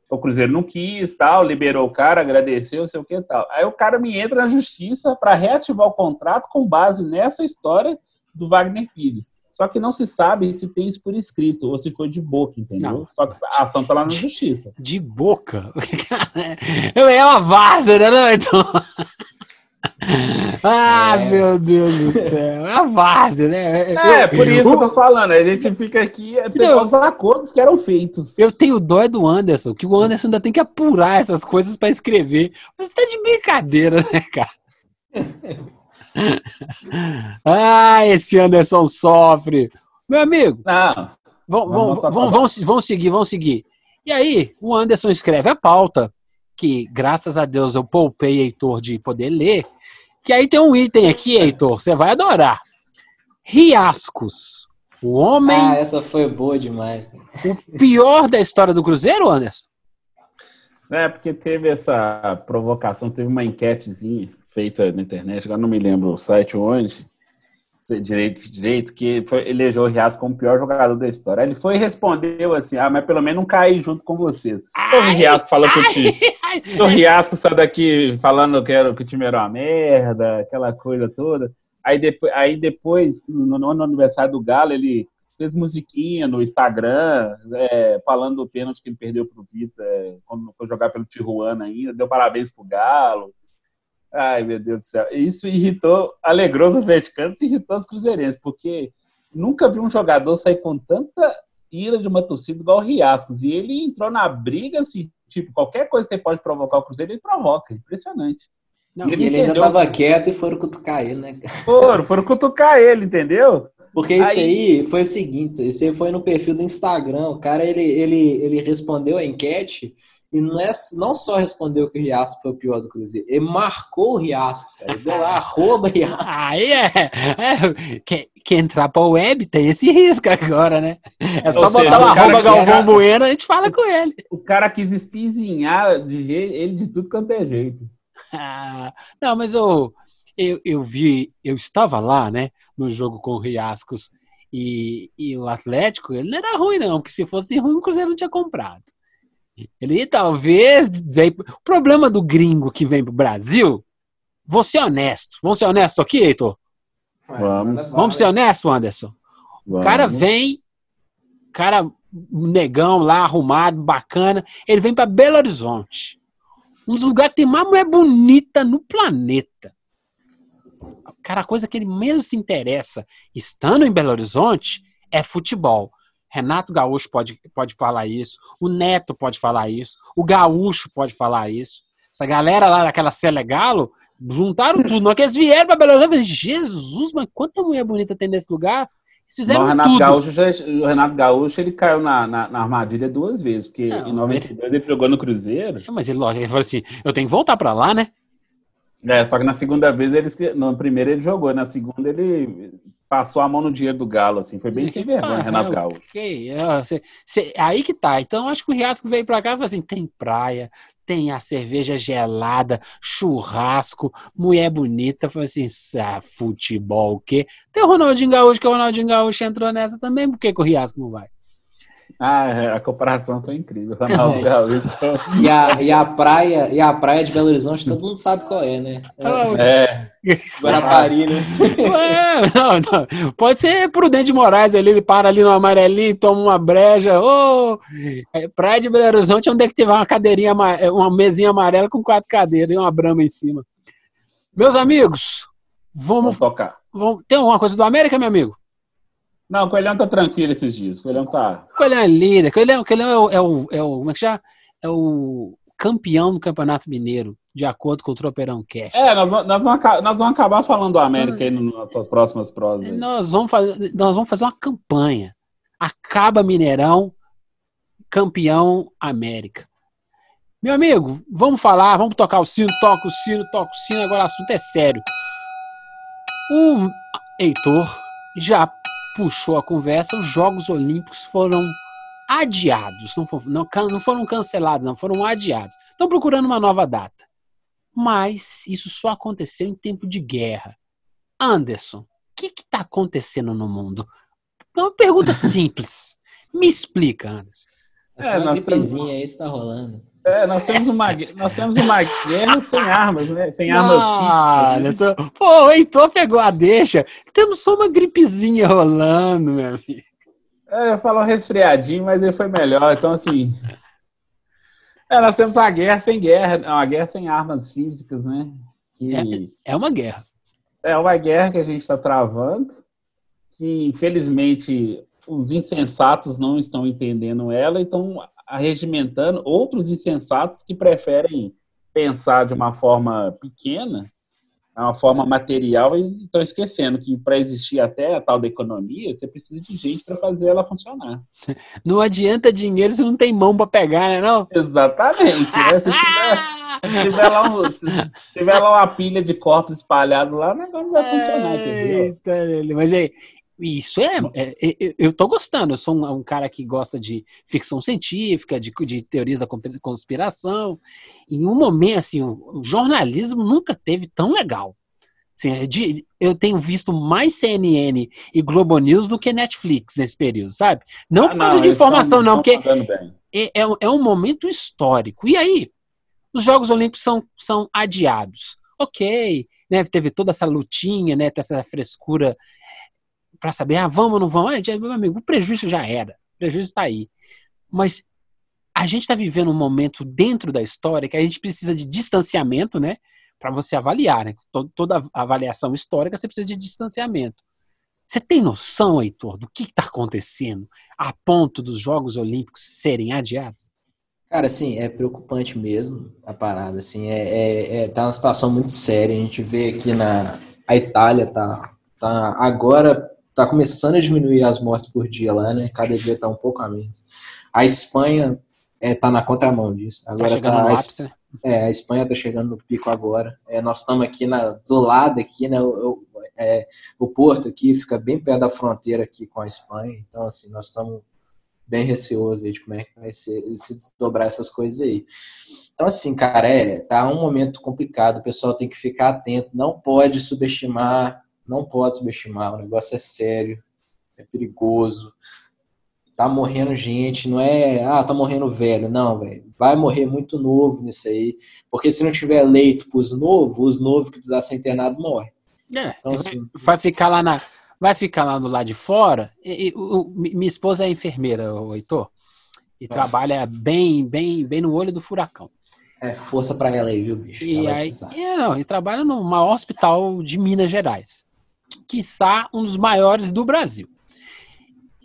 o Cruzeiro não quis, tal, liberou o cara, agradeceu, sei o que tal. Aí o cara me entra na justiça para reativar o contrato com base nessa história do Wagner Pires. Só que não se sabe se tem isso por escrito ou se foi de boca, entendeu? Não, Só que a ação tá lá na justiça. De boca? é uma vaza, né? Então... Ah, é. meu Deus do céu. É a várzea, né? É, eu, por isso eu, que eu tô falando. A gente fica aqui é os acordos que eram feitos. Eu tenho dó é do Anderson, que o Anderson ainda tem que apurar essas coisas para escrever. Você tá de brincadeira, né, cara? ah, esse Anderson sofre. Meu amigo. Não. Vão, vão, vão, vão, vão seguir, vão seguir. E aí, o Anderson escreve a pauta, que graças a Deus eu poupei Heitor de poder ler que aí tem um item aqui, Heitor, você vai adorar. Riascos. O homem. Ah, essa foi boa demais. O pior da história do Cruzeiro, Anderson? É, porque teve essa provocação, teve uma enquetezinha feita na internet, agora não me lembro o site onde, direito, direito, que foi, elegeu o Riasco como o pior jogador da história. Aí ele foi e respondeu assim: ah, mas pelo menos não caí junto com vocês. Ai, o Riasco falou que o time. O Riasco saiu daqui falando que, era, que o time era uma merda, aquela coisa toda. Aí depois, aí depois no, no aniversário do Galo, ele fez musiquinha no Instagram, é, falando do pênalti que ele perdeu pro Vitor é, quando foi jogar pelo Tijuana ainda, deu parabéns pro Galo. Ai, meu Deus do céu. Isso irritou, alegrou os atleticanos e irritou os cruzeirenses, porque nunca vi um jogador sair com tanta ira de uma torcida igual o Riascos. E ele entrou na briga, assim, tipo, qualquer coisa que pode provocar o Cruzeiro, ele provoca. Impressionante. Não, ele, ele ainda tava quieto e foram cutucar ele, né? Foram, foram cutucar ele, entendeu? Porque isso aí... aí foi o seguinte, isso aí foi no perfil do Instagram, o cara, ele, ele, ele respondeu a enquete e não, é, não só respondeu que o Riasco foi o pior do Cruzeiro, ele marcou o Riasco, cara. Ele deu lá, arroba Riasco. Aí é. é quer, quer entrar pra web, tem esse risco agora, né? É só Ou botar seja, o arroba Galvão era... Bueno, a gente fala com ele. O cara quis espizinhar de jeito, ele de tudo quanto é jeito. Ah, não, mas eu, eu, eu vi, eu estava lá, né, no jogo com o Riascos e, e o Atlético, ele não era ruim, não, porque se fosse ruim, o Cruzeiro não tinha comprado. Ele talvez. O problema do gringo que vem pro Brasil, vou ser honesto. Vamos ser honesto aqui, Heitor? Vamos. Vamos ser honesto, Anderson. Vamos. O cara vem, cara negão lá, arrumado, bacana. Ele vem para Belo Horizonte. Um dos lugares que tem mais mulher bonita no planeta. Cara, a coisa que ele mesmo se interessa, estando em Belo Horizonte, é futebol. Renato Gaúcho pode, pode falar isso, o Neto pode falar isso, o Gaúcho pode falar isso. Essa galera lá daquela Selegalo juntaram tudo. Não que eles vieram pra Belo Horizonte. Jesus, mas quanta mulher bonita tem nesse lugar? Eles fizeram o Renato tudo. Gaúcho, já- o Renato Gaúcho ele caiu na, na, na armadilha duas vezes, porque Não, em 92 ele jogou no Cruzeiro, É, Mas ele, lógico, ele falou assim: eu tenho que voltar pra lá, né? é, só que na segunda vez, ele, no primeiro ele jogou, na segunda ele passou a mão no dinheiro do Galo, assim, foi bem sem vergonha, Renato Gaúcho. ok. Cê- cê- aí que tá. Então, acho que o Riasco veio pra cá e falou assim: tem praia, tem a cerveja gelada, churrasco, mulher bonita. Falei assim: ah, futebol o quê? Tem o Ronaldinho Gaúcho, que o Ronaldinho Gaúcho entrou nessa também, por que, que o Riasco não vai? Ah, é, a comparação foi incrível, Ronaldo Gaúcho. E a, e a praia, e a praia de Belo Horizonte, todo mundo sabe qual é, né? É, Guarapari, né? Ué, não, não. Pode ser Prudente de Moraes ali, ele para ali no amarelinho, toma uma breja. Ô, é, Praia de Belo Horizonte, onde é que tiver uma cadeirinha, é, uma mesinha amarela com quatro cadeiras e uma brama em cima. Meus amigos, vamos, vamos tocar. vamos. Tem alguma coisa do América, meu amigo? Não, o Coelhão tá tranquilo esses dias, o Coelhão tá... Coelhão é líder, Coelhão, Coelhão é, o, é, o, é o. Como é que chama? É o campeão do Campeonato Mineiro, de acordo com o Tropeirão Cash. É, nós, vamos- nós, vamos, nós vamos acabar falando do América aí nas suas próximas prosas. aí. Nós vamos, fazer, nós vamos fazer uma campanha. Acaba Mineirão, campeão América. Meu amigo, vamos falar, vamos tocar o sino, toca o sino, toca o sino, agora o assunto é sério. O Heitor já puxou a conversa, os Jogos Olímpicos foram adiados, não foram, não, não foram cancelados, não, foram adiados. Estão procurando uma nova data. Mas isso só aconteceu em tempo de guerra. Anderson, o que está acontecendo no mundo? É uma pergunta simples. Me explica, Anderson. É só É, uma nós temos- gripezinha aí, isso tá rolando. É, nós temos uma, nós temos uma guerra sem armas, né? Sem armas Ah, pô, o Heitor pegou a deixa. Temos só uma gripezinha rolando, meu amigo. É, eu falo resfriadinho, mas ele foi melhor. Então, assim. É, nós temos uma guerra sem guerra, uma guerra sem armas físicas, né? Que É uma guerra. é uma guerra que a gente está travando, que infelizmente os insensatos não estão entendendo ela e estão arregimentando outros insensatos que preferem pensar de uma forma pequena, uma forma material, e estão esquecendo que para existir até a tal da economia, você precisa de gente para fazer ela funcionar. Não adianta dinheiro se não tem mão pra pegar, né? Não? Exatamente. né? Se tiver, se tiver lá um- se tiver lá uma pilha de corpos espalhados lá, o negócio não vai funcionar, entendeu? Eita, Lele, mas é, isso é, é- é- Eu tô gostando. Eu sou um, um cara que gosta de ficção científica, de, de teorias da consp- conspiração. Em um momento, assim, o, jornalismo nunca teve tão legal. Assim, é de- eu tenho visto mais CNN e Globo News do que Netflix nesse período, sabe? Não Ah, por causa de eles informação, não, porque é, é um- é um momento histórico. E aí, os Jogos Olímpicos são, são adiados. Ok, né, teve toda essa lutinha, né, essa frescura para saber, ah, vamos ou não vamos? Ah, meu amigo, o prejuízo já era, o prejuízo está aí. Mas a gente está vivendo um momento dentro da história que a gente precisa de distanciamento, né, para você avaliar, né? To- Toda avaliação histórica você precisa de distanciamento. Você tem noção, Heitor, do que está acontecendo a ponto dos Jogos Olímpicos serem adiados? Cara, assim, é preocupante mesmo a parada, assim, é, é, é- tá uma situação muito séria, a gente vê aqui na a Itália tá, tá agora tá começando a diminuir as mortes por dia lá, né, cada dia tá um pouco a menos. A Espanha é, tá na contramão disso, Tá agora tá, no a, ápice, né? é, a Espanha tá chegando no pico agora, É, nós estamos aqui na, do lado aqui, né, o, o- é, o porto aqui fica bem perto da fronteira aqui com a Espanha, então assim, nós estamos bem receoso aí de como é que vai ser, se desdobrar essas coisas aí. Então, assim, cara, é, tá um momento complicado, o pessoal tem que ficar atento, não pode subestimar, não pode subestimar, o negócio é sério, é perigoso, tá morrendo gente, não é, ah, tá morrendo velho, não, velho, vai morrer muito novo nisso aí, porque se não tiver leito pros novos, os novos que precisar ser internado morrem. É, Então, vai, assim, vai ficar lá na, vai ficar lá do lado de fora. E, e o- o- mi- minha esposa é enfermeira, o Heitor, e Nossa. trabalha bem, bem, bem no olho do furacão. é força pra ela aí, viu, bicho? E ela vai aí, precisar. é, não, e trabalha no maior hospital de Minas Gerais, quiçá um dos maiores do Brasil.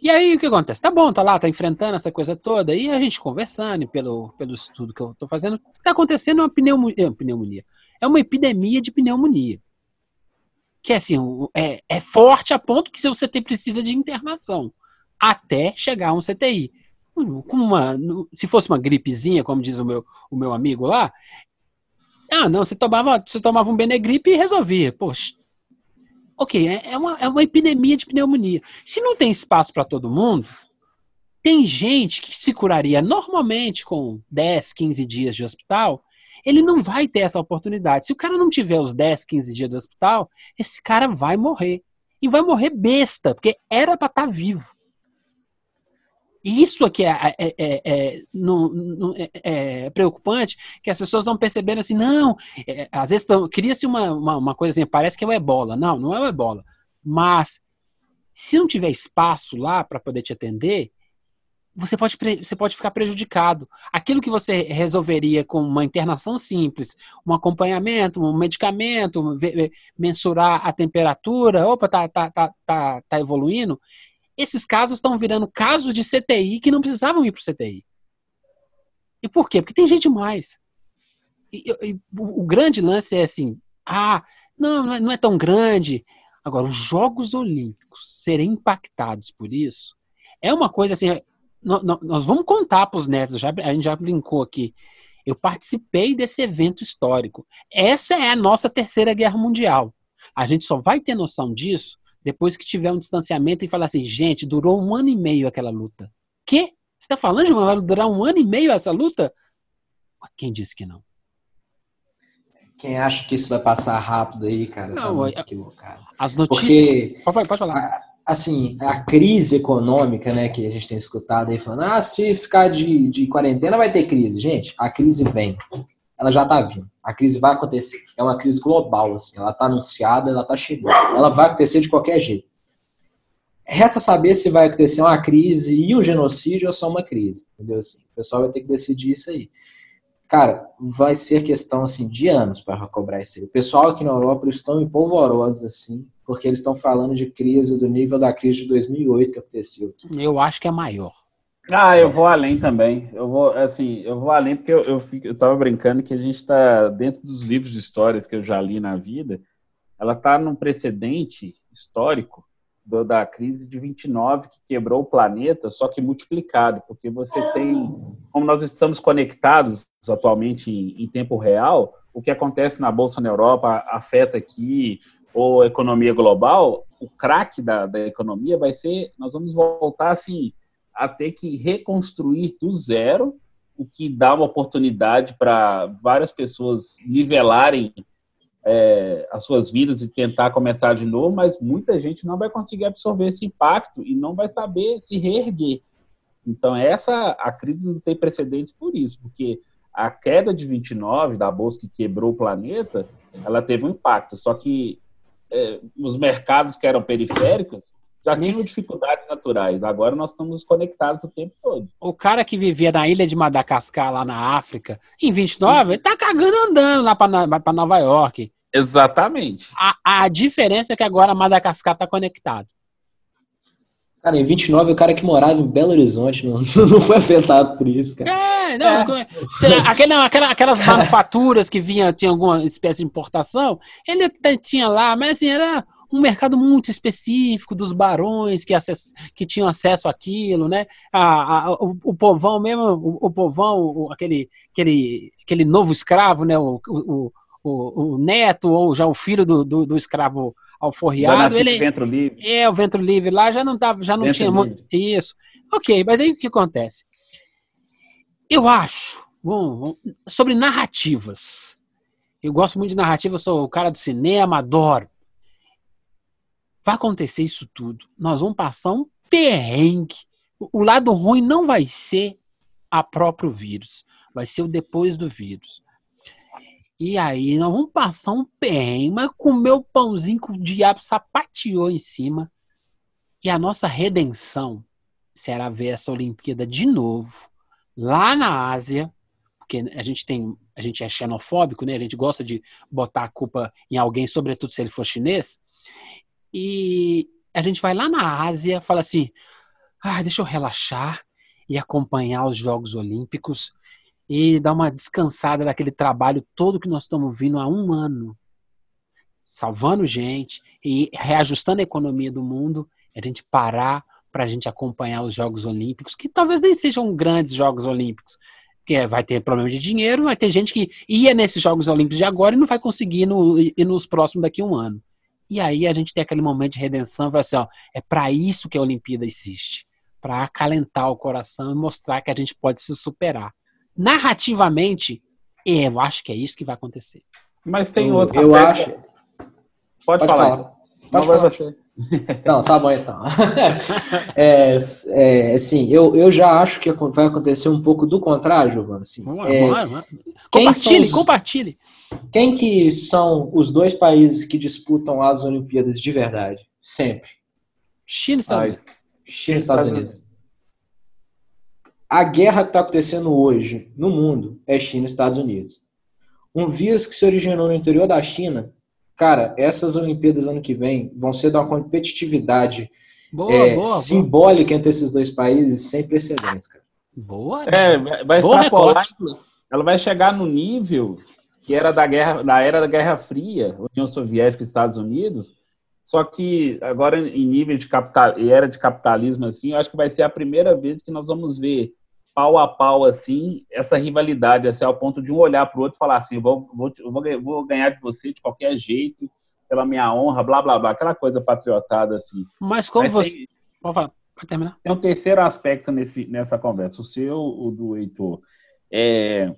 E aí o que acontece? Tá bom, tá lá, tá enfrentando essa coisa toda, e a gente conversando pelo, pelo estudo que eu tô fazendo, tá acontecendo uma pneumonia, é, pneumonia. É uma epidemia de pneumonia. Que assim, é, é forte a ponto que você tem, precisa de internação até chegar a um CTI. Uma, se fosse uma gripezinha, como diz o meu, o meu amigo lá, ah, não, você tomava, você tomava um Benegripe e resolvia. Poxa, ok, é, é, uma, é uma epidemia de pneumonia. Se não tem espaço para todo mundo, tem gente que se curaria normalmente com 10, 15 dias de hospital, ele não vai ter essa oportunidade. Se o cara não tiver os 10, 15 dias de hospital, esse cara vai morrer. E vai morrer besta, porque era para estar tá vivo. Isso aqui é, é, é, é, é no, no, é, é, preocupante, que as pessoas estão percebendo assim, não, às vezes cria-se uma, uma, uma, coisa assim, parece que é o ebola. Não, não é o ebola. Mas, se não tiver espaço lá para poder te atender, você pode, você pode ficar prejudicado. Aquilo que você resolveria com uma internação simples, um acompanhamento, um medicamento, mensurar a temperatura, opa, tá, tá, tá, tá, tá evoluindo, esses casos estão virando casos de CTI que não precisavam ir para o CTI. E por quê? Porque tem gente mais. E, e, o, grande lance é assim: ah, não, não é, não é tão grande. Agora, os Jogos Olímpicos serem impactados por isso é uma coisa assim. Nós, nós vamos contar para os netos, já, a gente já brincou aqui. Eu participei desse evento histórico. Essa é a nossa terceira guerra mundial. A gente só vai ter noção disso depois que tiver um distanciamento e falar assim, gente, durou um ano e meio aquela luta. Que? Você está falando de vai durar um ano e meio essa luta? Quem disse que não? Quem acha que isso vai passar rápido aí, cara, tá não, tá equivocado. As notícias. Porque, pode, pode falar. assim, a crise econômica, né, que a gente tem escutado aí falando, ah, se ficar de, de quarentena vai ter crise. Gente, a crise vem ela já está vindo. A crise vai acontecer. É uma crise global, assim. Ela está anunciada, ela está chegando. Ela vai acontecer de qualquer jeito. Resta saber se vai acontecer uma crise e um genocídio ou só uma crise. Entendeu? Assim, o pessoal vai ter que decidir isso aí. Cara, vai ser questão assim de anos para cobrar isso aí. O pessoal aqui na Europa estão em polvorosos assim, porque eles estão falando de crise do nível da crise de 2008 que aconteceu. Aqui. Eu acho que é maior. Ah, eu vou além também. Eu vou, assim, eu vou além porque eu, eu, fico, eu tava brincando que a gente está dentro dos livros de histórias que eu já li na vida, ela está num precedente histórico do, da crise de 29 que quebrou o planeta, só que multiplicado, porque você tem, como nós estamos conectados atualmente em, em tempo real, o que acontece na bolsa na Europa afeta aqui ou a economia global, o craque da, da economia vai ser, nós vamos voltar assim a ter que reconstruir do zero, o que dá uma oportunidade para várias pessoas nivelarem é, as suas vidas e tentar começar de novo, mas muita gente não vai conseguir absorver esse impacto e não vai saber se reerguer. Então, essa a crise não tem precedentes por isso, porque a queda de 29 da bolsa que quebrou o planeta, ela teve um impacto. Só que é, os mercados que eram periféricos já tinham dificuldades naturais. Agora nós estamos conectados o tempo todo. O cara que vivia na ilha de Madagascar, lá na África, em 29, ele tá cagando andando lá para Nova York. Exatamente. A, a diferença é que agora Madagascar tá conectado. Cara, em 29, o cara que morava em Belo Horizonte não, não foi afetado por isso, cara. É, não, é. Aquela, aquela, aquelas manufaturas que vinha, tinha alguma espécie de importação, ele tinha lá, mas assim, era um mercado muito específico dos barões que, acess, que tinham acesso àquilo, né? A, a, o, o, povão mesmo, o, o povão, o, aquele, aquele, aquele novo escravo, né? O, o, neto ou já o filho do, do, do escravo alforriado. Já ele, ventro livre. É, o ventro livre lá já não, tava, já não ventro tinha muito. Isso. Ok, mas aí o que acontece? Eu acho, bom, sobre narrativas. Eu gosto muito de narrativas, sou o cara do cinema, adoro vai acontecer isso tudo. Nós vamos passar um perrengue. O lado ruim não vai ser a próprio vírus, vai ser o depois do vírus. E aí nós vamos passar um perrengue, mas comer o pãozinho que o diabo sapateou em cima. E a nossa redenção será ver essa Olimpíada de novo, lá na Ásia, porque a gente tem, a gente é xenofóbico, né? A gente gosta de botar a culpa em alguém, sobretudo se ele for chinês. E a gente vai lá na Ásia, fala assim: ah, deixa eu relaxar e acompanhar os Jogos Olímpicos e dar uma descansada daquele trabalho todo que nós estamos vindo há um ano, salvando gente e reajustando a economia do mundo, a gente parar para a gente acompanhar os Jogos Olímpicos, que talvez nem sejam grandes Jogos Olímpicos, porque vai ter problema de dinheiro, vai ter gente que ia nesses Jogos Olímpicos de agora e não vai conseguir ir, no, ir nos próximos daqui a um ano. E aí a gente tem aquele momento de redenção, vai assim, ó, é para isso que a Olimpíada existe, para acalentar o coração e mostrar que a gente pode se superar narrativamente, eu acho que é isso que vai acontecer. Mas tem outro. Eu acho. Pode, Pode falar. falar. Então. Pode Não falar. Você. Não, tá bom então. é, é, assim, eu, eu já acho que vai acontecer um pouco do contrário, Giovana. Assim, vamos lá, é, vamos lá, vamos lá. Compartilhe, os, compartilhe. Quem que são os dois países que disputam as Olimpíadas de verdade? Sempre. China e Estados Unidos. China e Estados Unidos a guerra que está acontecendo hoje no mundo é China e Estados Unidos. Um vírus que se originou no interior da China, cara, essas Olimpíadas ano que vem vão ser de uma competitividade boa, é, boa, simbólica boa. entre esses dois países sem precedentes, cara. Boa. É, vai extrapolar. Ela vai chegar no nível que era da guerra, da era da Guerra Fria, União Soviética e Estados Unidos. Só que agora em nível de capital, era de capitalismo assim, eu acho que vai ser a primeira vez que nós vamos ver pau a pau, assim, essa rivalidade, assim, ao ponto de um olhar para o outro e falar assim, vou, vou, vou, ganhar de você de qualquer jeito, pela minha honra, blá, blá, blá, aquela coisa patriotada, assim. Mas como Mas você... Tem, Pode falar, pode terminar. Tem um terceiro aspecto nesse, nessa conversa, o seu, o do Heitor, é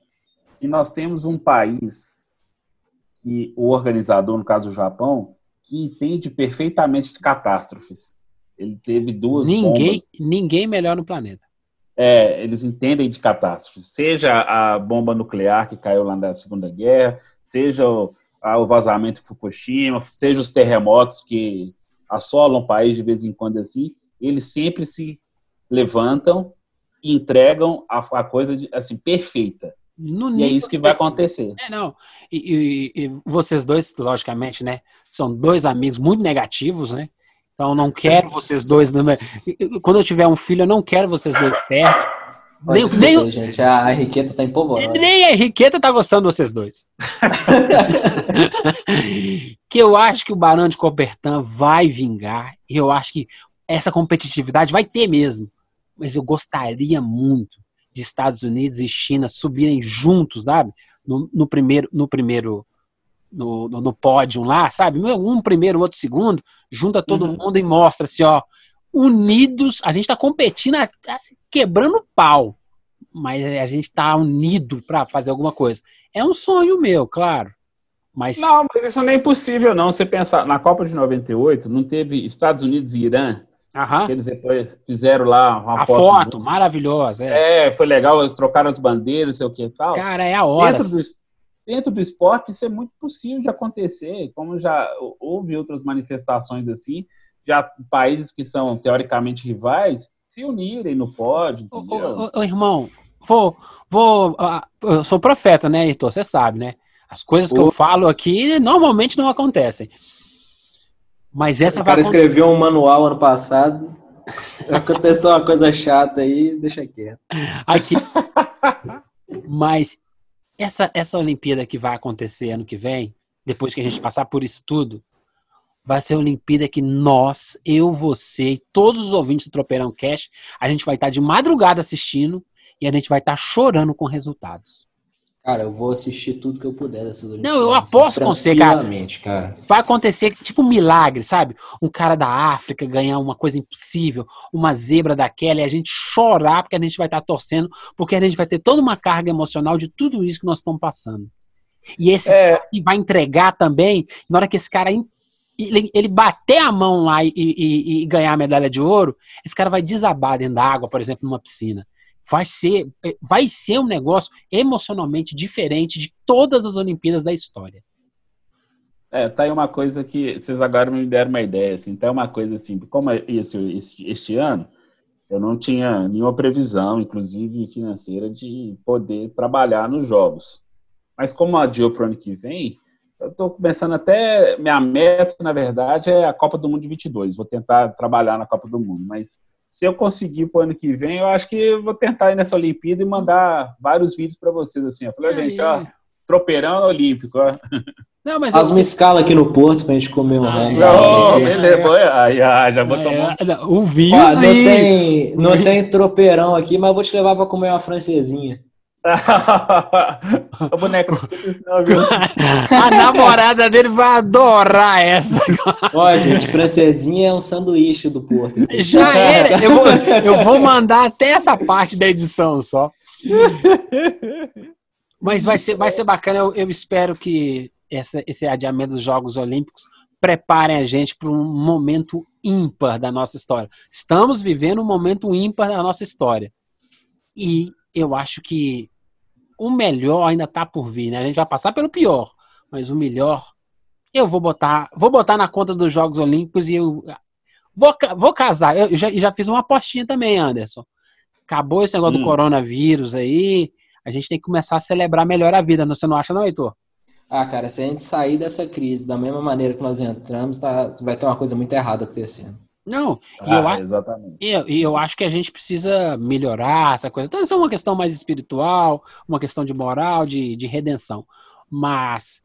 que nós temos um país que o organizador, no caso o Japão, que entende perfeitamente de catástrofes. Ele teve duas ninguém, bombas. Ninguém melhor no planeta é, eles entendem de catástrofe, seja a bomba nuclear que caiu lá na Segunda Guerra, seja o, a, o vazamento de Fukushima, seja os terremotos que assolam o país de vez em quando assim, eles sempre se levantam e entregam a, a coisa de, assim perfeita. No e é isso que vai acontecer. É, não. E, e, e, vocês dois, logicamente, né, são dois amigos muito negativos, né? Então não quero vocês dois. Quando eu tiver um filho, eu não quero vocês dois perto. Nem, nem, gente, a Henriqueta tá empolvorosa. Nem a Henriqueta tá gostando de vocês dois. que eu acho que o Barão de Copertã vai vingar. E eu acho que essa competitividade vai ter mesmo. Mas eu gostaria muito de Estados Unidos e China subirem juntos, sabe? No, no primeiro, no primeiro no, no, no pódio lá, sabe? Um primeiro, outro segundo, junta todo uhum. mundo e mostra assim, ó, unidos, a gente tá competindo, quebrando pau, mas a gente tá unido para fazer alguma coisa. É um sonho meu, claro. Mas... Não, mas isso não é impossível, não. Você pensar, na Copa de 98, não teve Estados Unidos e Irã? Aham. Eles depois fizeram lá uma a foto. foto maravilhosa. É. é. foi legal, eles trocaram as bandeiras, sei o que e tal. Cara, é a hora. Dentro do, dentro do esporte isso é muito possível de acontecer, como já houve outras manifestações assim, já países que são teoricamente rivais se unirem no pódio. Ô, ô, ô, irmão, vou, vou, eu sou profeta, né, Heitor? Você sabe, né? As coisas que eu falo aqui normalmente não acontecem. Mas essa o cara escreveu um manual ano passado. Aconteceu uma coisa chata aí, deixa quieto. Aqui. Mas essa, essa Olimpíada que vai acontecer ano que vem, depois que a gente passar por isso tudo, vai ser a Olimpíada que nós, eu, você e todos os ouvintes do Tropeirão Cash, a gente vai estar de madrugada assistindo e a gente vai estar chorando com resultados. Cara, eu vou assistir tudo que eu puder dessas Olimpíadas. Não, eu aposto com você, cara. cara. Vai acontecer tipo um milagre, sabe? Um cara da África ganhar uma coisa impossível, uma zebra daquela, e a gente chorar porque a gente vai estar torcendo, porque a gente vai ter toda uma carga emocional de tudo isso que nós estamos passando. E esse é... vai entregar também, na hora que esse cara ele, ele bater a mão lá e, e, e ganhar a medalha de ouro, esse cara vai desabar dentro da água, por exemplo, numa piscina vai ser, é, vai ser um negócio emocionalmente diferente de todas as Olimpíadas da história. É, tá aí uma coisa que vocês agora me deram uma ideia, assim, tá uma coisa assim, como é isso este, este ano, eu não tinha nenhuma previsão, inclusive financeira, de poder trabalhar nos jogos. Mas como adiou para o ano que vem, eu estou começando até. Minha meta, na verdade, é a Copa do Mundo de 22. Vou tentar trabalhar na Copa do Mundo, mas se eu conseguir pro ano que vem, eu acho que vou tentar ir nessa Olimpíada e mandar vários vídeos para vocês, assim. Eu falei, gente, ó, tropeirão olímpico, ó. Não, mas Faz eu... uma escala aqui no Porto pra gente comer um rango. Não, beleza, aí, já vou tomar. o vinho, não tem, não tem tropeirão aqui, mas vou te levar pra comer uma francesinha. O boneco, não, viu? A namorada dele vai adorar essa. Ó, gente, francesinha é um sanduíche do Porto. Entendeu? Já era. Eu vou, eu vou mandar até essa parte da edição só. Mas vai ser, vai ser bacana. Eu, eu espero que essa, esse adiamento dos Jogos Olímpicos preparem a gente para um momento ímpar da nossa história. Estamos vivendo um momento ímpar da nossa história. E eu acho que o melhor ainda está por vir, né? A gente vai passar pelo pior, mas o melhor eu vou botar, vou botar na conta dos Jogos Olímpicos e eu vou, vou casar. Eu já, já fiz uma apostinha também, Anderson. Acabou esse negócio hum. do coronavírus aí, a gente tem que começar a celebrar melhor a vida, você não acha não, Heitor? Ah, cara, se a gente sair dessa crise da mesma maneira que nós entramos, tá, vai ter uma coisa muito errada acontecendo. Não, ah, eu, exatamente. E eu, eu, acho que a gente precisa melhorar essa coisa. Então, isso é uma questão mais espiritual, uma questão de moral, de, de redenção. Mas,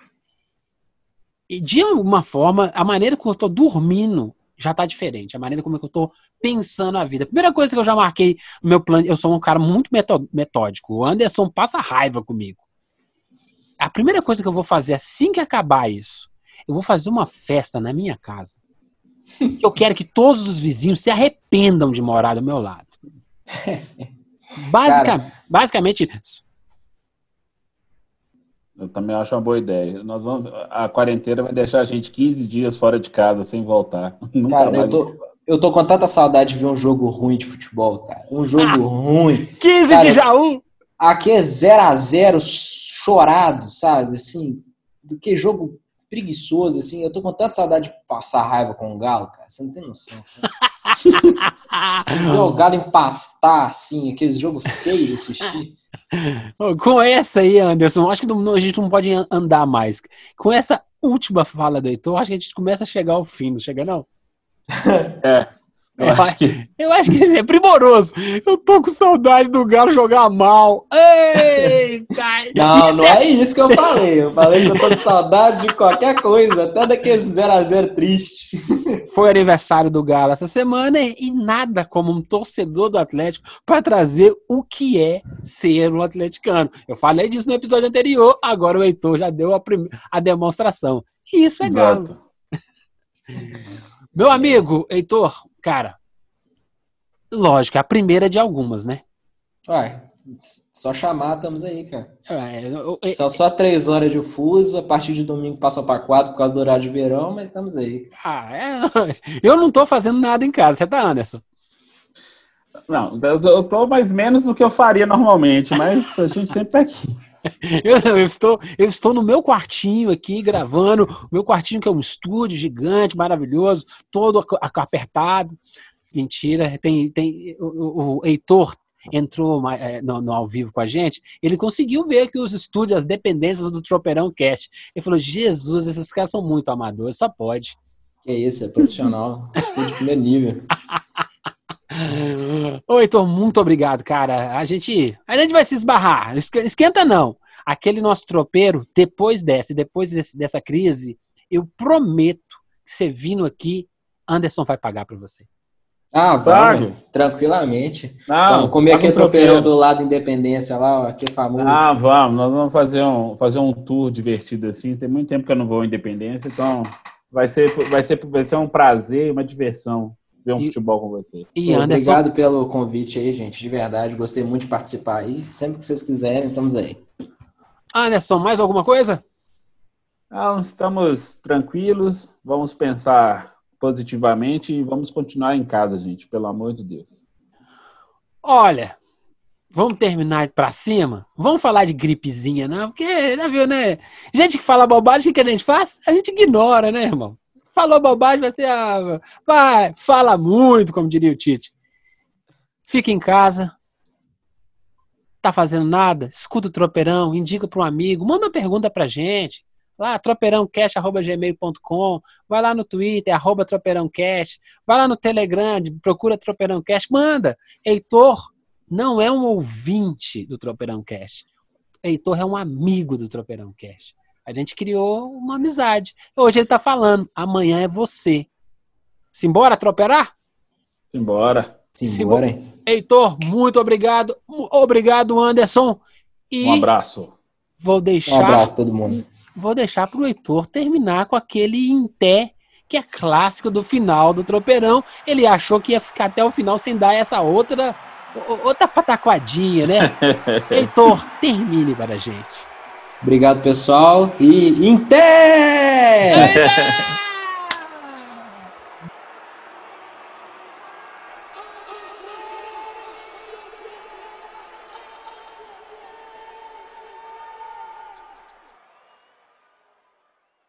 de alguma forma, a maneira como eu estou dormindo já está diferente. A maneira como eu estou pensando a vida. A primeira coisa que eu já marquei no meu plano, eu sou um cara muito metódico. O Anderson passa raiva comigo. A primeira coisa que eu vou fazer assim que acabar isso, eu vou fazer uma festa na minha casa eu quero que todos os vizinhos se arrependam de morar do meu lado. Basica, Cara, basicamente isso. Eu também acho uma boa ideia. Nós vamos, a quarentena vai deixar a gente 15 dias fora de casa sem voltar. Nunca cara, eu tô, eu tô com tanta saudade de ver um jogo ruim de futebol, cara. Um jogo ah, ruim. 15 cara, de Jaú! Aqui é 0 a 0 chorado, sabe? Assim, do que jogo preguiçoso, assim. Eu tô com tanta saudade de passar raiva com o Galo, cara. Você não tem noção. O Galo empatar, assim, aquele jogo feio de assistir. Com essa aí, Anderson, acho que não, a gente não pode andar mais. Com essa última fala do Heitor, acho que a gente começa a chegar ao fim, não chega, não? É. Eu, eu, acho que... eu acho que é primoroso. Eu tô com saudade do Galo jogar mal. Eita! Não, não é isso que eu falei. Eu falei que eu tô com saudade de qualquer coisa, até daqueles 0x0 triste. Foi aniversário do Galo essa semana e nada como um torcedor do Atlético para trazer o que é ser um atleticano. Eu falei disso no episódio anterior, agora o Heitor já deu a, prim... a demonstração. Isso é Exato. Galo. Meu amigo, Heitor, cara, lógico, é a primeira de algumas, né? Ué, só chamar, estamos aí, cara. É, eu, eu, São só três horas de fuso, a partir de domingo passou para quatro por causa do horário de verão, mas estamos aí. Ah, é, eu não tô fazendo nada em casa, você tá, Anderson? Não, eu tô mais menos do que eu faria normalmente, mas a gente sempre tá aqui. Eu, eu, estou, eu estou no meu quartinho aqui gravando, meu quartinho que é um estúdio gigante, maravilhoso, todo apertado. Mentira, tem, tem o, o Heitor entrou é, no, no, ao vivo com a gente, ele conseguiu ver que os estúdios, as dependências do Tropeirão Cast. Ele falou: Jesus, esses caras são muito amadores, só pode. Que isso, é profissional, tudo de primeiro nível. Ô, Heitor, muito obrigado, cara. A gente, a gente vai se esbarrar. Esquenta não. Aquele nosso tropeiro, depois dessa, depois desse, dessa crise, eu prometo que você vindo aqui, Anderson vai pagar para você. Ah, vamos, tranquilamente. Não, vamos comer aquele tropeirão do lado Independência lá, aquele famoso. Ah, vamos, nós vamos fazer um, fazer um tour divertido assim. Tem muito tempo que eu não vou à Independência, então vai ser, vai ser, vai ser um prazer, uma diversão ver um e, futebol com você. E Pô, Anderson... Obrigado pelo convite aí, gente. De verdade, gostei muito de participar aí. Sempre que vocês quiserem, estamos aí. Anderson, mais alguma coisa? Não, estamos tranquilos. Vamos pensar positivamente e vamos continuar em casa, gente. Pelo amor de Deus. Olha, vamos terminar para cima? Vamos falar de gripezinha, não? Porque, já viu, né? Gente que fala bobagem, o que a gente faz? A gente ignora, né, irmão? Falou bobagem, vai ser. Vai, fala muito, como diria o Tite. Fica em casa. Tá fazendo nada? Escuta o tropeirão, indica para um amigo, manda uma pergunta pra gente. lá, tropeirãocast.gmail.com, vai lá no Twitter, arroba tropeirãocast, vai lá no Telegram, procura Tropeirãocast, manda. Heitor não é um ouvinte do Tropeirão Cast. Heitor é um amigo do Tropeirão Cast. A gente criou uma amizade. Hoje ele tá falando, amanhã é você. Simbora troperar? Simbora. Simbora, hein? Heitor, muito obrigado. Obrigado, Anderson. E um abraço. Vou deixar. Um abraço todo mundo. Vou deixar pro Heitor terminar com aquele inté que é clássico do final do tropeirão. Ele achou que ia ficar até o final sem dar essa outra outra pataquadinha, né? Heitor, termine para a gente. Obrigado, pessoal. E em